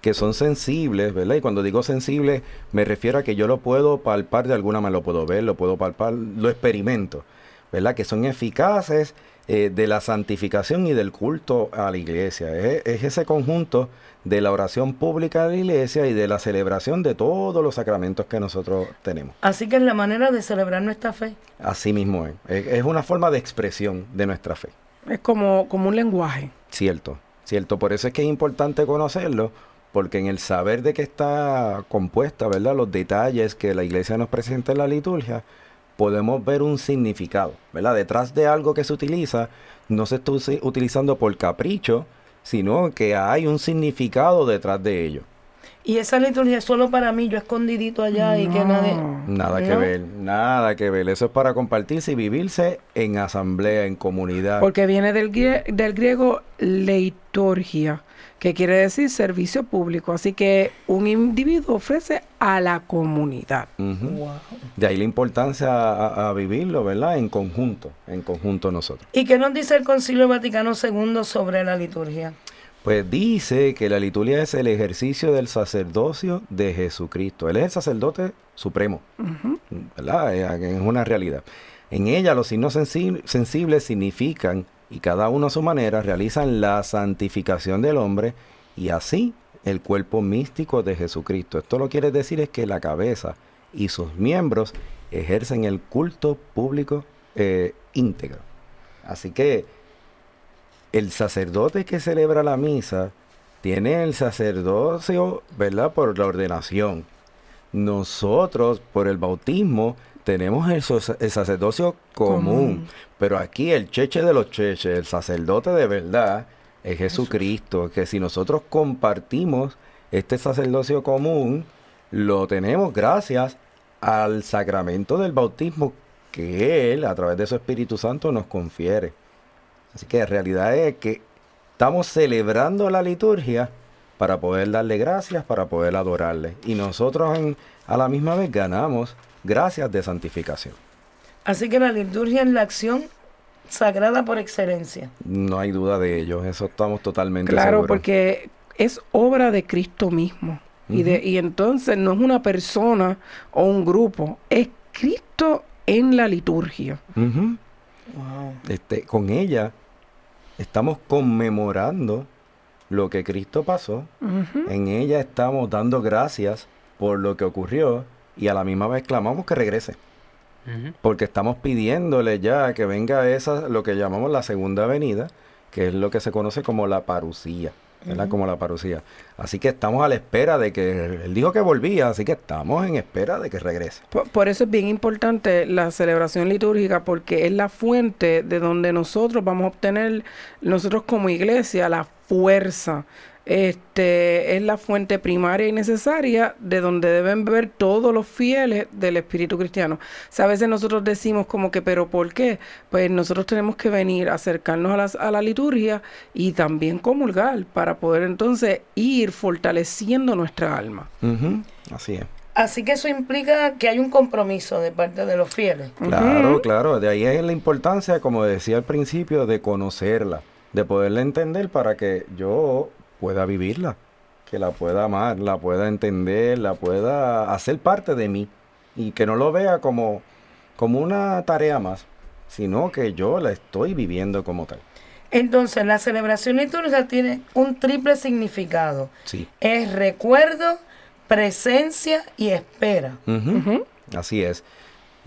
que son sensibles, ¿verdad? Y cuando digo sensibles, me refiero a que yo lo puedo palpar de alguna manera, lo puedo ver, lo puedo palpar, lo experimento, ¿verdad? Que son eficaces eh, de la santificación y del culto a la iglesia. Es, ese conjunto de la oración pública de la iglesia y de la celebración de todos los sacramentos que nosotros tenemos. Así que es la manera de celebrar nuestra fe. Así mismo es. Es, una forma de expresión de nuestra fe. Es como, como un lenguaje. Cierto, cierto. Por eso es que es importante conocerlo, porque en el saber de qué está compuesta, ¿verdad? Los detalles que la iglesia nos presenta en la liturgia, podemos ver un significado, ¿verdad? Detrás de algo que se utiliza, no se está utilizando por capricho, sino que hay un significado detrás de ello. Y esa liturgia es solo para mí, yo escondidito allá y que nadie... Nada que ver, nada que ver. Eso es para compartirse y vivirse en asamblea, en comunidad. Porque viene del, del griego leiturgia, que quiere decir servicio público. Así que un individuo ofrece a la comunidad. De ahí la importancia a, vivirlo, ¿verdad? En conjunto, en conjunto nosotros. ¿Y qué nos dice el Concilio Vaticano II sobre la liturgia? Pues dice que la liturgia es el ejercicio del sacerdocio de Jesucristo. Él es el sacerdote supremo, ¿verdad? Es una realidad. En ella los signos sensibles significan y cada uno a su manera realizan la santificación del hombre y así el cuerpo místico de Jesucristo. Esto lo quiere decir es que la cabeza y sus miembros ejercen el culto público eh, íntegro. Así que el sacerdote que celebra la misa tiene el sacerdocio, ¿verdad? Por la ordenación. Nosotros, por el bautismo, tenemos el, sacerdocio común, pero aquí el cheche de los cheches, el sacerdote de verdad, es Jesucristo, que si nosotros compartimos este sacerdocio común, lo tenemos gracias al sacramento del bautismo que Él, a través de su Espíritu Santo, nos confiere. Así que la realidad es que estamos celebrando la liturgia para poder darle gracias, para poder adorarle. Y nosotros a la misma vez ganamos gracias de santificación. Así que la liturgia es la acción sagrada por excelencia. No hay duda de ello, eso estamos totalmente Claro, porque es obra de Cristo mismo. y, de, y entonces no es una persona o un grupo, es Cristo en la liturgia. este, con ella estamos conmemorando lo que Cristo pasó. En ella estamos dando gracias por lo que ocurrió y a la misma vez clamamos que regrese. Porque estamos pidiéndole ya que venga esa, lo que llamamos la segunda venida, que es lo que se conoce como la parucía, ¿verdad? Como la parucía. Así que estamos a la espera de que, él dijo que volvía, así que estamos en espera de que regrese. Por, eso es bien importante la celebración litúrgica, porque es la fuente de donde nosotros vamos a obtener, nosotros como iglesia, la fuerza este, es la fuente primaria y necesaria de donde deben beber todos los fieles del espíritu cristiano. O sea, a veces nosotros decimos como que, pero ¿por qué? Pues nosotros tenemos que venir, a acercarnos a, a la liturgia y también comulgar para poder entonces ir fortaleciendo nuestra alma. Así es. Así que eso implica que hay un compromiso de parte de los fieles. Claro, claro. De ahí es la importancia, como decía al principio, de conocerla, de poderla entender para que yo pueda vivirla, que la pueda amar, la pueda entender, la pueda hacer parte de mí y que no lo vea como, como una tarea más, sino que yo la estoy viviendo como tal. Entonces, la celebración litúrgica tiene un triple significado. Sí. Es recuerdo, presencia y espera. Así es.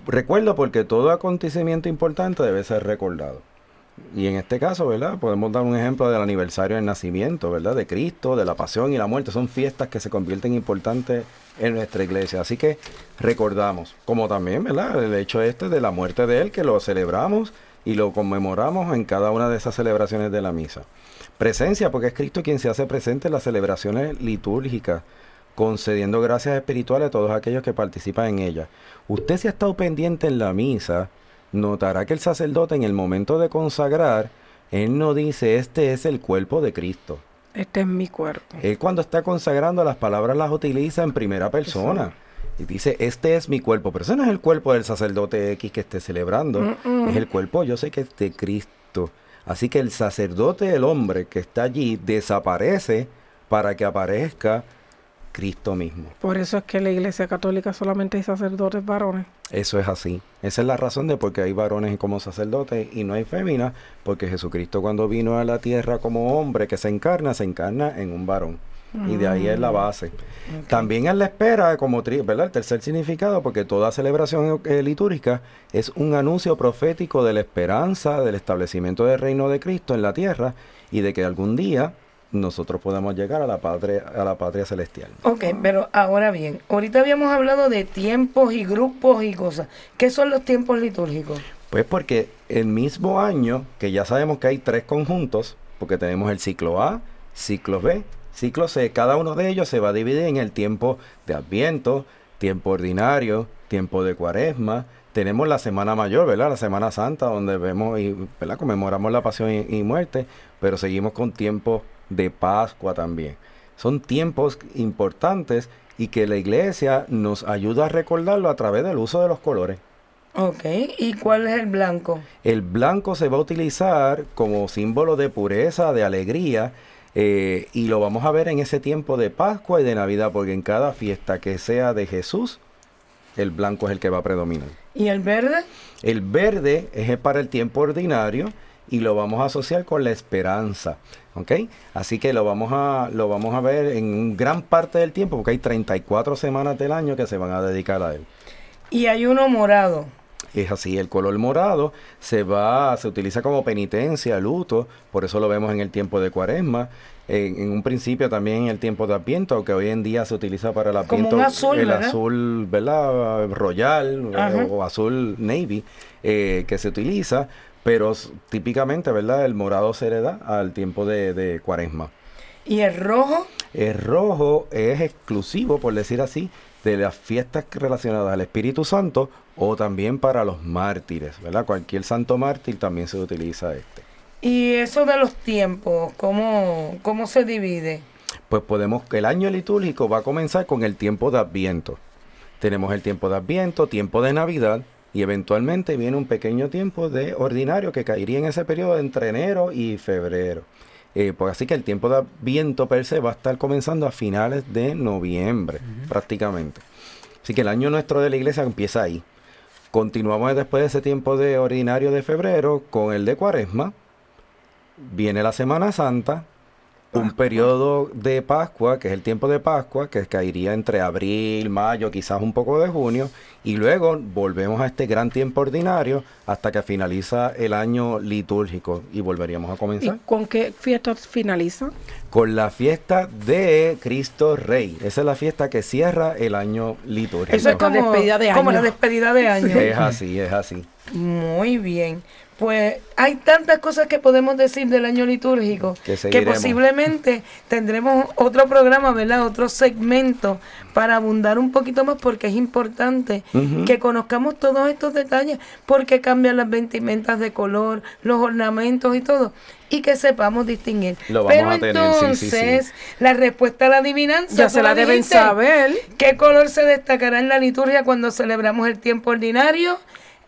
Recuerdo porque todo acontecimiento importante debe ser recordado. Y en este caso, ¿verdad? Podemos dar un ejemplo del aniversario del nacimiento, ¿verdad? De Cristo, de la pasión y la muerte. Son fiestas que se convierten importantes en nuestra iglesia. Así que recordamos, como también, ¿verdad? El hecho este de la muerte de Él, que lo celebramos y lo conmemoramos en cada una de esas celebraciones de la misa. Presencia, porque es Cristo quien se hace presente en las celebraciones litúrgicas, concediendo gracias espirituales a todos aquellos que participan en ellas. Usted se ha estado pendiente en la misa notará que el sacerdote en el momento de consagrar Él no dice, este es el cuerpo de Cristo. Este es mi cuerpo. Él cuando está consagrando las palabras las utiliza en primera persona. Y dice, este es mi cuerpo. Pero ese no es el cuerpo del sacerdote X que esté celebrando. Es el cuerpo, yo sé que es de Cristo. Así que el sacerdote, el hombre que está allí, desaparece para que aparezca Cristo mismo. Por eso es que en la Iglesia Católica solamente hay sacerdotes varones. Eso es así. Esa es la razón de por qué hay varones como sacerdotes y no hay féminas, porque Jesucristo cuando vino a la tierra como hombre que se encarna, se encarna en un varón. Y de ahí es la base. También es la espera, como ¿verdad? el tercer significado, porque toda celebración eh, litúrgica es un anuncio profético de la esperanza del establecimiento del reino de Cristo en la tierra y de que algún día nosotros podemos llegar a la patria, a la patria celestial. Ok, pero ahora bien, ahorita habíamos hablado de tiempos y grupos y cosas. ¿Qué son los tiempos litúrgicos? Pues porque el mismo año, que ya sabemos que hay tres conjuntos, porque tenemos el ciclo A, ciclo B, ciclo C, cada uno de ellos se va a dividir en el tiempo de Adviento, tiempo ordinario, tiempo de Cuaresma, tenemos la Semana Mayor, ¿verdad? La Semana Santa, donde vemos y ¿verdad? conmemoramos la pasión y, y muerte, pero seguimos con tiempos de Pascua también. Son tiempos importantes y que la iglesia nos ayuda a recordarlo a través del uso de los colores. Ok, ¿y cuál es el blanco? El blanco se va a utilizar como símbolo de pureza, de alegría, eh, y lo vamos a ver en ese tiempo de Pascua y de Navidad, porque en cada fiesta que sea de Jesús, el blanco es el que va a predominar. ¿Y el verde? El verde es para el tiempo ordinario y lo vamos a asociar con la esperanza. ¿Ok? Así que lo vamos a, lo vamos a ver en gran parte del tiempo, porque hay 34 semanas del año que se van a dedicar a él. Y hay uno morado. Es así, el color morado se va, se utiliza como penitencia, luto, por eso lo vemos en el tiempo de cuaresma, en, un principio también en el tiempo de Adviento, aunque hoy en día se utiliza para el Adviento azul, el azul, ¿verdad? Royal o, azul navy, eh, que se utiliza pero típicamente, ¿verdad? El morado se hereda al tiempo de, cuaresma. ¿Y el rojo? El rojo es exclusivo, por decir así, de las fiestas relacionadas al Espíritu Santo o también para los mártires, ¿verdad? Cualquier santo mártir también se utiliza este. ¿Y eso de los tiempos, cómo, cómo se divide? Pues podemos, el año litúrgico va a comenzar con el tiempo de Adviento. Tenemos el tiempo de Adviento, tiempo de Navidad, y eventualmente viene un pequeño tiempo de ordinario que caería en ese periodo entre enero y febrero. Eh, pues así que el tiempo de viento per se va a estar comenzando a finales de noviembre, prácticamente. Así que el año nuestro de la iglesia empieza ahí. Continuamos después de ese tiempo de ordinario de febrero con el de cuaresma. Viene la Semana Santa, un periodo de Pascua, que es el tiempo de Pascua, que caería entre abril, mayo, quizás un poco de junio, y luego volvemos a este gran tiempo ordinario hasta que finaliza el año litúrgico y volveríamos a comenzar. ¿Y con qué fiesta finaliza? Con la fiesta de Cristo Rey. Esa es la fiesta que cierra el año litúrgico. Eso es como, despedida de año. como la despedida de [LAUGHS] año. Es así, es así. Muy bien. Pues hay tantas cosas que podemos decir del año litúrgico que, posiblemente tendremos otro programa, ¿verdad? Otro segmento para abundar un poquito más porque es importante que conozcamos todos estos detalles porque cambian las vestimentas de color, los ornamentos y todo y que sepamos distinguir. Pero entonces, la respuesta a la adivinanza ya se la deben saber. ¿Qué color se destacará en la liturgia cuando celebramos el tiempo ordinario?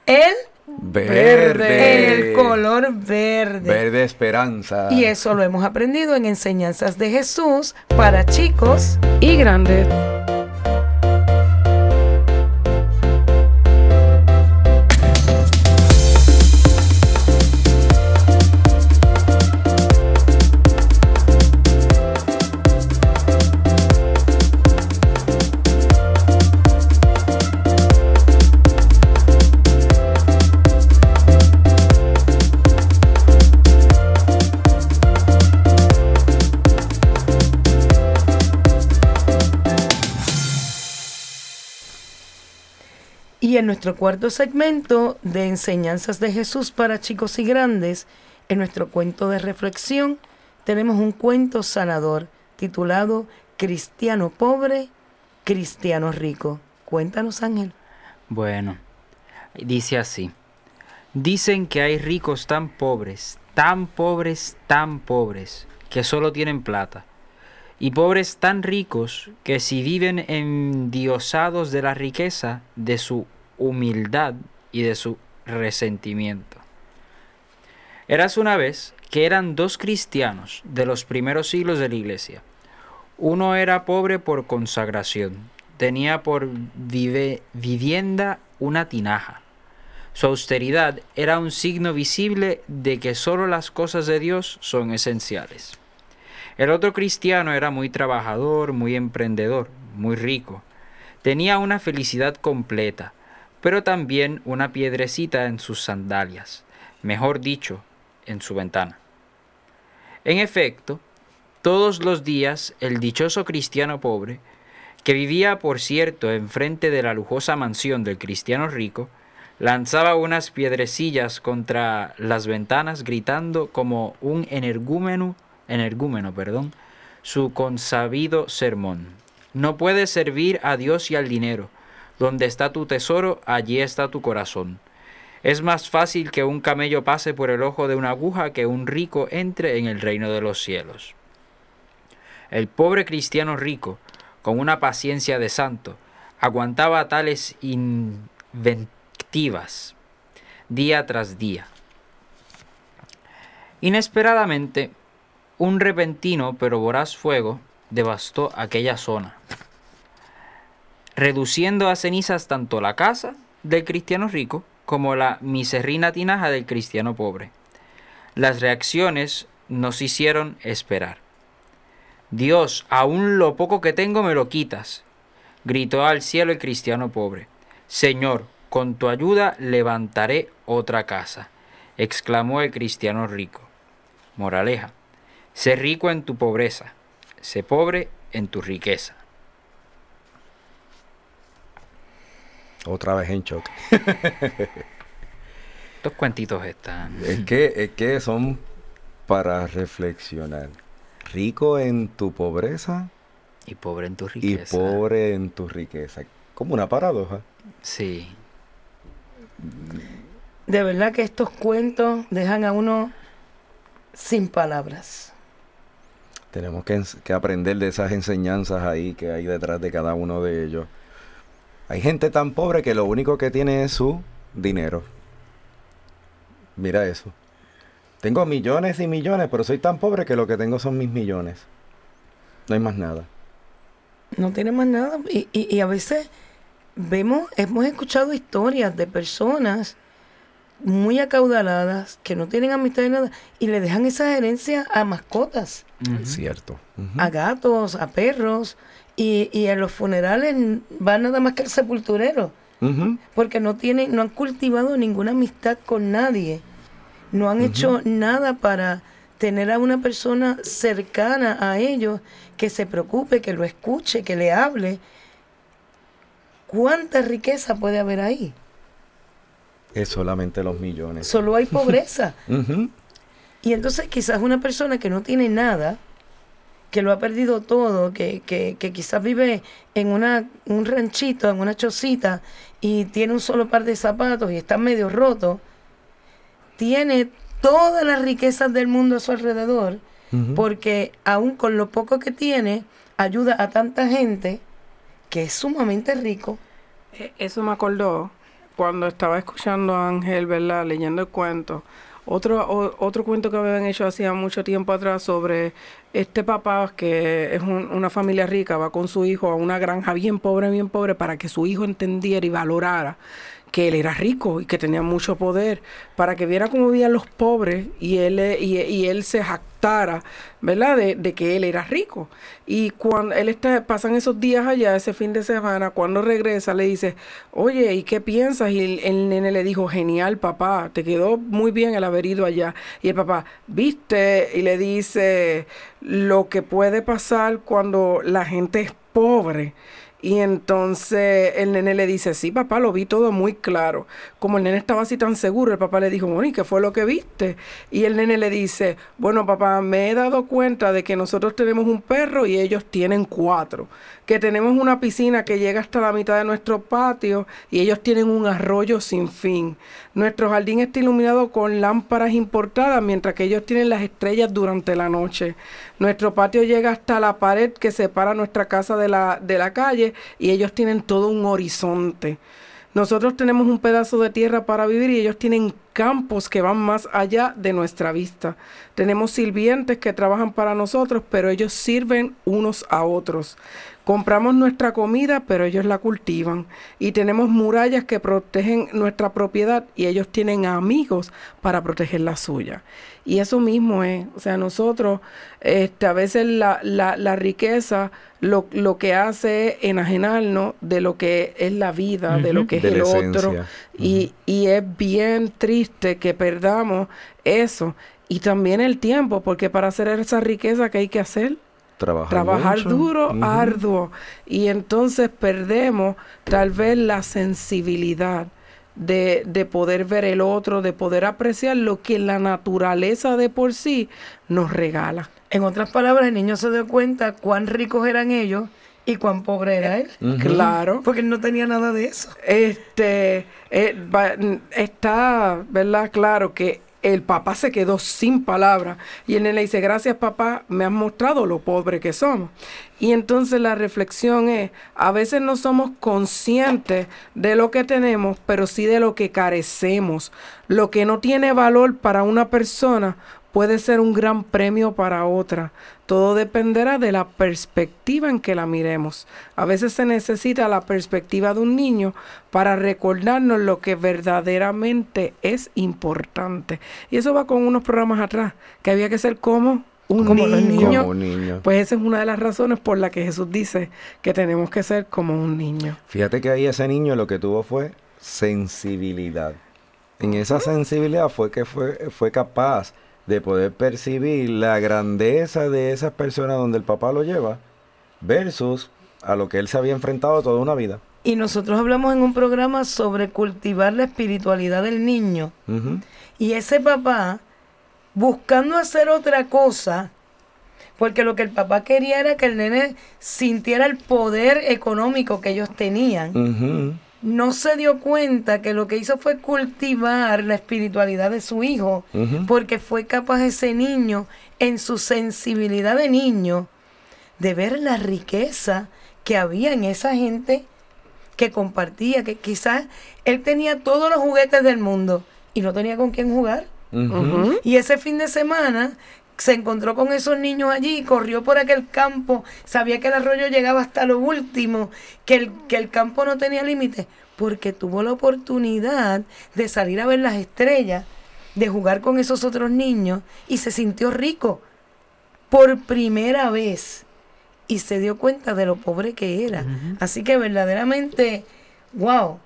El Verde. El color verde. Verde esperanza. Y eso lo hemos aprendido en Enseñanzas de Jesús para chicos y grandes. Nuestro cuarto segmento de enseñanzas de Jesús para chicos y grandes, en nuestro cuento de reflexión, tenemos un cuento sanador titulado Cristiano pobre, Cristiano rico. Cuéntanos, Ángel. Bueno, dice así. Dicen que hay ricos tan pobres, tan pobres, tan pobres, que solo tienen plata. Y pobres tan ricos que si viven endiosados de la riqueza, de su humildad y de su resentimiento. Eras una vez que eran dos cristianos de los primeros siglos de la iglesia. Uno era pobre por consagración, tenía por vivienda una tinaja. Su austeridad era un signo visible de que sólo las cosas de Dios son esenciales. El otro cristiano era muy trabajador, muy emprendedor, muy rico. Tenía una felicidad completa, pero también una piedrecita en sus sandalias, mejor dicho, en su ventana. En efecto, todos los días el dichoso cristiano pobre, que vivía por cierto enfrente de la lujosa mansión del cristiano rico, lanzaba unas piedrecillas contra las ventanas gritando como un energúmeno, energúmeno, perdón, su consabido sermón. No puedes servir a Dios y al dinero. Donde está tu tesoro, allí está tu corazón. Es más fácil que un camello pase por el ojo de una aguja que un rico entre en el reino de los cielos. El pobre cristiano rico, con una paciencia de santo, aguantaba tales invectivas día tras día. Inesperadamente, un repentino pero voraz fuego devastó aquella zona, reduciendo a cenizas tanto la casa del cristiano rico como la miserrina tinaja del cristiano pobre. Las reacciones nos hicieron esperar. Dios, aún lo poco que tengo me lo quitas, gritó al cielo el cristiano pobre. Señor, con tu ayuda levantaré otra casa, exclamó el cristiano rico. Moraleja, sé rico en tu pobreza, sé pobre en tu riqueza. Otra vez en shock. [LAUGHS] Estos cuentitos están. Es que, es que son para reflexionar. Rico en tu pobreza. Y pobre en tu riqueza. Y pobre en tu riqueza. Como una paradoja. Sí. De verdad que estos cuentos dejan a uno sin palabras. Tenemos que, que aprender de esas enseñanzas ahí que hay detrás de cada uno de ellos. Hay gente tan pobre que lo único que tiene es su dinero. Mira eso. Tengo millones y millones, pero soy tan pobre que lo que tengo son mis millones. No hay más nada. No tiene más nada. Y, y, y a veces vemos, hemos escuchado historias de personas muy acaudaladas que no tienen amistad de nada y le dejan esa herencia a mascotas. Cierto. A gatos, a perros. Y, y en los funerales va nada más que el sepulturero. Porque no tienen, no han cultivado ninguna amistad con nadie. No han hecho nada para tener a una persona cercana a ellos que se preocupe, que lo escuche, que le hable. ¿Cuánta riqueza puede haber ahí? Es solamente los millones. Solo hay pobreza. [LAUGHS] Y entonces quizás una persona que no tiene nada, que lo ha perdido todo, que, que, que quizás vive en una, un ranchito, en una chocita, y tiene un solo par de zapatos y está medio roto, tiene todas las riquezas del mundo a su alrededor, porque aún con lo poco que tiene, ayuda a tanta gente que es sumamente rico. Eso me acordó cuando estaba escuchando a Ángel, ¿verdad? Leyendo el cuento. Otro, otro cuento que habían hecho hacía mucho tiempo atrás sobre este papá que es un, una familia rica, va con su hijo a una granja bien pobre, bien pobre, para que su hijo entendiera y valorara que él era rico y que tenía mucho poder, para que viera cómo vivían los pobres y él, y, él se jactara, ¿verdad?, de, de, que él era rico. Y cuando él está, pasan esos días allá, ese fin de semana, cuando regresa le dice, oye, ¿y qué piensas? Y el, el nene le dijo, genial, papá, te quedó muy bien el haber ido allá. Y el papá, ¿viste? Y le dice, lo que puede pasar cuando la gente es pobre Y entonces el nene le dice, sí, papá, lo vi todo muy claro. Como el nene estaba así tan seguro, el papá le dijo, bueno, ¿y qué fue lo que viste? Y el nene le dice, bueno, papá, me he dado cuenta de que nosotros tenemos un perro y ellos tienen cuatro. Que tenemos una piscina que llega hasta la mitad de nuestro patio y ellos tienen un arroyo sin fin. Nuestro jardín está iluminado con lámparas importadas mientras que ellos tienen las estrellas durante la noche. Nuestro patio llega hasta la pared que separa nuestra casa de la, de la calle y ellos tienen todo un horizonte. Nosotros tenemos un pedazo de tierra para vivir y ellos tienen campos que van más allá de nuestra vista. Tenemos sirvientes que trabajan para nosotros, pero ellos sirven unos a otros. Compramos nuestra comida, pero ellos la cultivan. Y tenemos murallas que protegen nuestra propiedad y ellos tienen amigos para proteger la suya. Y eso mismo es, o sea, nosotros, este, a veces la, la, la riqueza lo, lo, que hace es enajenarnos de lo que es la vida, de lo que es el otro. Y, y es bien triste que perdamos eso. Y también el tiempo, porque para hacer esa riqueza, ¿qué hay que hacer? Trabajar, Trabajar mucho. duro, arduo. Y entonces perdemos tal vez la sensibilidad de, de poder ver el otro, de poder apreciar lo que la naturaleza de por sí nos regala. En otras palabras, el niño se dio cuenta cuán ricos eran ellos y cuán pobre era él. Claro. Porque él no tenía nada de eso. Este eh, va- está, ¿verdad? Claro que el papá se quedó sin palabras y el le dice, gracias papá, me has mostrado lo pobre que somos. Y entonces la reflexión es, a veces no somos conscientes de lo que tenemos, pero sí de lo que carecemos. Lo que no tiene valor para una persona puede ser un gran premio para otra. Todo dependerá de la perspectiva en que la miremos. A veces se necesita la perspectiva de un niño para recordarnos lo que verdaderamente es importante. Y eso va con unos programas atrás, que había que ser como un Como los niño. niños. Como un niño. Pues esa es una de las razones por la que Jesús dice que tenemos que ser como un niño. Fíjate que ahí ese niño lo que tuvo fue sensibilidad. En esa sensibilidad fue que fue, fue capaz de poder percibir la grandeza de esas personas donde el papá lo lleva versus a lo que él se había enfrentado toda una vida. Y nosotros hablamos en un programa sobre cultivar la espiritualidad del niño. Y ese papá, buscando hacer otra cosa, porque lo que el papá quería era que el nene sintiera el poder económico que ellos tenían. No se dio cuenta que lo que hizo fue cultivar la espiritualidad de su hijo, porque fue capaz ese niño, en su sensibilidad de niño, de ver la riqueza que había en esa gente que compartía, que quizás él tenía todos los juguetes del mundo y no tenía con quién jugar. Y ese fin de semana se encontró con esos niños allí, corrió por aquel campo, sabía que el arroyo llegaba hasta lo último, que el, que el campo no tenía límite, porque tuvo la oportunidad de salir a ver las estrellas, de jugar con esos otros niños y se sintió rico por primera vez y se dio cuenta de lo pobre que era. Así que verdaderamente, wow.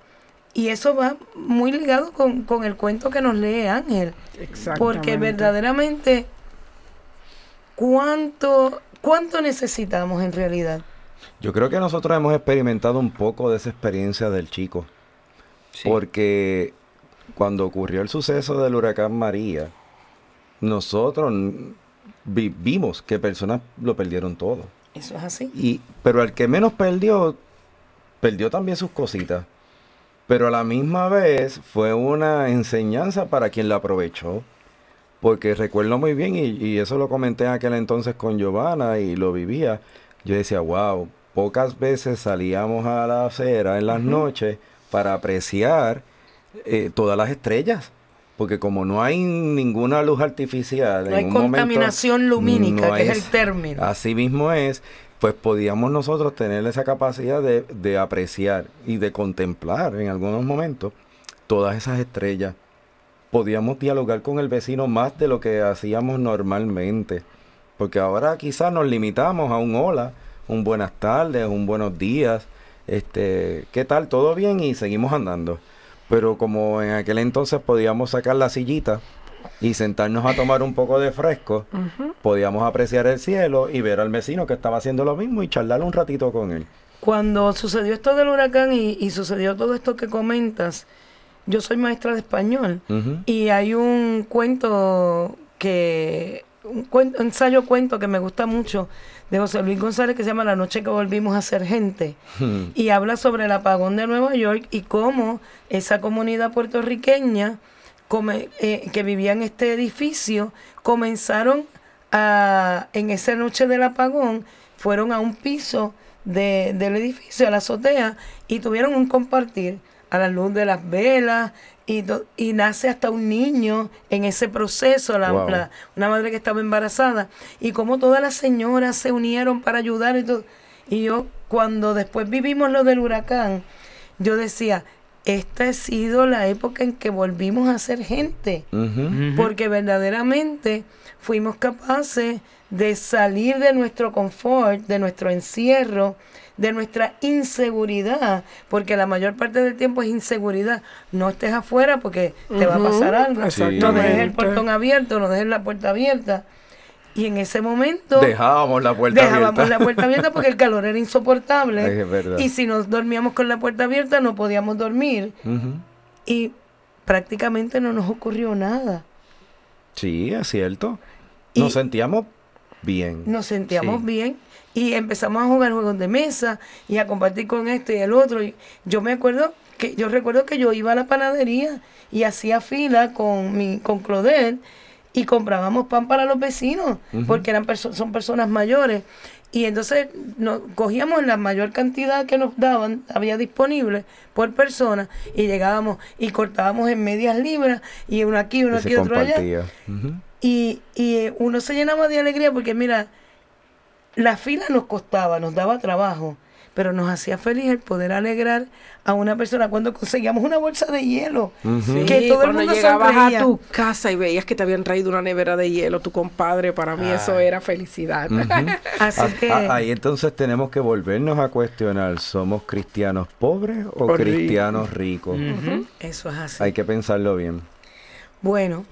Y eso va muy ligado con, con el cuento que nos lee Ángel. Porque verdaderamente, ¿cuánto, ¿cuánto necesitamos en realidad? Yo creo que nosotros hemos experimentado un poco de esa experiencia del chico. Sí. Porque cuando ocurrió el suceso del huracán María, nosotros vi- vimos que personas lo perdieron todo. Eso es así. Y, pero al que menos perdió, perdió también sus cositas. Pero a la misma vez fue una enseñanza para quien la aprovechó. Porque recuerdo muy bien, y, y eso lo comenté en aquel entonces con Giovanna y lo vivía. Yo decía, wow, pocas veces salíamos a la acera en las noches para apreciar eh, todas las estrellas. Porque como no hay ninguna luz artificial, No en hay un momento, contaminación lumínica, no que es el término. Así mismo es, pues podíamos nosotros tener esa capacidad de, de apreciar y de contemplar en algunos momentos todas esas estrellas. Podíamos dialogar con el vecino más de lo que hacíamos normalmente. Porque ahora quizás nos limitamos a un hola, un buenas tardes, un buenos días, este, ¿qué tal? ¿Todo bien? Y seguimos andando. Pero como en aquel entonces podíamos sacar la sillita y sentarnos a tomar un poco de fresco, podíamos apreciar el cielo y ver al vecino que estaba haciendo lo mismo y charlar un ratito con él. cuando sucedió esto del huracán y, y sucedió todo esto que comentas, yo soy maestra de español. Y hay un cuento que, un, cuento, un ensayo cuento que me gusta mucho de José Luis González que se llama La noche que volvimos a ser gente. Hmm. y habla sobre el apagón de Nueva York y cómo esa comunidad puertorriqueña come- eh, que vivía en este edificio comenzaron a, en esa noche del apagón, fueron a un piso de- del edificio, a la azotea, y tuvieron un compartir a la luz de las velas. Y, y nace hasta un niño en ese proceso, la- Wow. la- una madre que estaba embarazada, y como todas las señoras se unieron para ayudar y todo. Y yo, cuando después vivimos lo del huracán, yo decía, esta ha sido la época en que volvimos a ser gente, porque verdaderamente fuimos capaces de salir de nuestro confort, de nuestro encierro, de nuestra inseguridad, porque la mayor parte del tiempo es inseguridad. No estés afuera porque te va a pasar algo. No dejes el portón abierto, no dejes la puerta abierta. Y en ese momento Dejábamos la puerta dejábamos abierta. la puerta abierta porque el calor era insoportable. [LAUGHS] Ay, es verdad. Y si nos dormíamos con la puerta abierta no podíamos dormir. Y prácticamente no nos ocurrió nada. Sí, es cierto. Y- Nos sentíamos bien. Nos sentíamos Sí. bien y empezamos a jugar juegos de mesa y a compartir con este y el otro. Y yo me acuerdo que yo recuerdo que yo iba a la panadería y hacía fila con mi con Claudette y comprábamos pan para los vecinos porque eran perso- son personas mayores y entonces nos cogíamos la mayor cantidad que nos daban había disponible por persona y llegábamos y cortábamos en medias libras y uno aquí uno y aquí otro allá. Y, y uno se llenaba de alegría porque mira, la fila nos costaba, nos daba trabajo, pero nos hacía feliz el poder alegrar a una persona cuando conseguíamos una bolsa de hielo. Que Sí, todo el cuando mundo llegabas sonreía. a tu casa y veías que te habían traído una nevera de hielo, tu compadre, para mí eso Ay. era felicidad. [LAUGHS] Así Ah, que ah, ahí entonces tenemos que volvernos a cuestionar, ¿somos cristianos pobres o, O cristianos ricos? Eso es así. Hay que pensarlo bien. Bueno,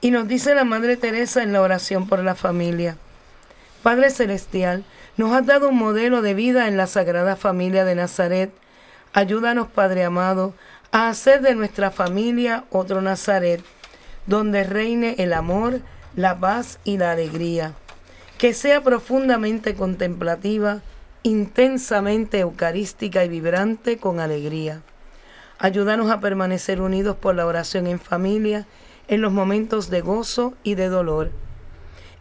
y nos dice la Madre Teresa en la oración por la familia. Padre Celestial, nos has dado un modelo de vida en la Sagrada Familia de Nazaret. Ayúdanos, Padre amado, a hacer de nuestra familia otro Nazaret, donde reine el amor, la paz y la alegría. Que sea profundamente contemplativa, intensamente eucarística y vibrante con alegría. Ayúdanos a permanecer unidos por la oración en familia en los momentos de gozo y de dolor.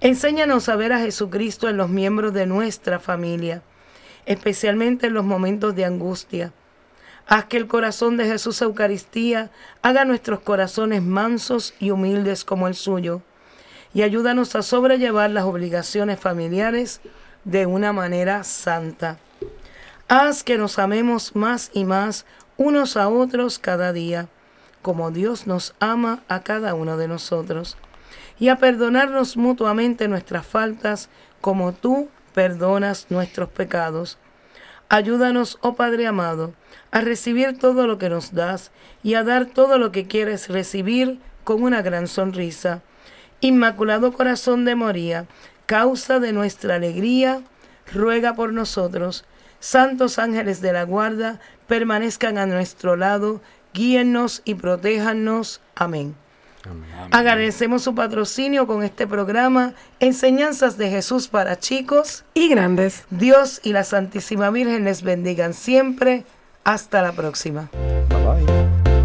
Enséñanos a ver a Jesucristo en los miembros de nuestra familia, especialmente en los momentos de angustia. Haz que el corazón de Jesús Eucaristía haga nuestros corazones mansos y humildes como el suyo, y ayúdanos a sobrellevar las obligaciones familiares de una manera santa. Haz que nos amemos más y más unos a otros cada día, como Dios nos ama a cada uno de nosotros, y a perdonarnos mutuamente nuestras faltas, como tú perdonas nuestros pecados. Ayúdanos, oh Padre amado, a recibir todo lo que nos das y a dar todo lo que quieres recibir con una gran sonrisa. Inmaculado Corazón de Moría, causa de nuestra alegría, ruega por nosotros. Santos ángeles de la guarda, permanezcan a nuestro lado, guíennos y protéjanos. Amén. Agradecemos su patrocinio con este programa, Enseñanzas de Jesús para chicos. Y grandes. Dios y la Santísima Virgen les bendigan siempre. Hasta la próxima. Bye bye.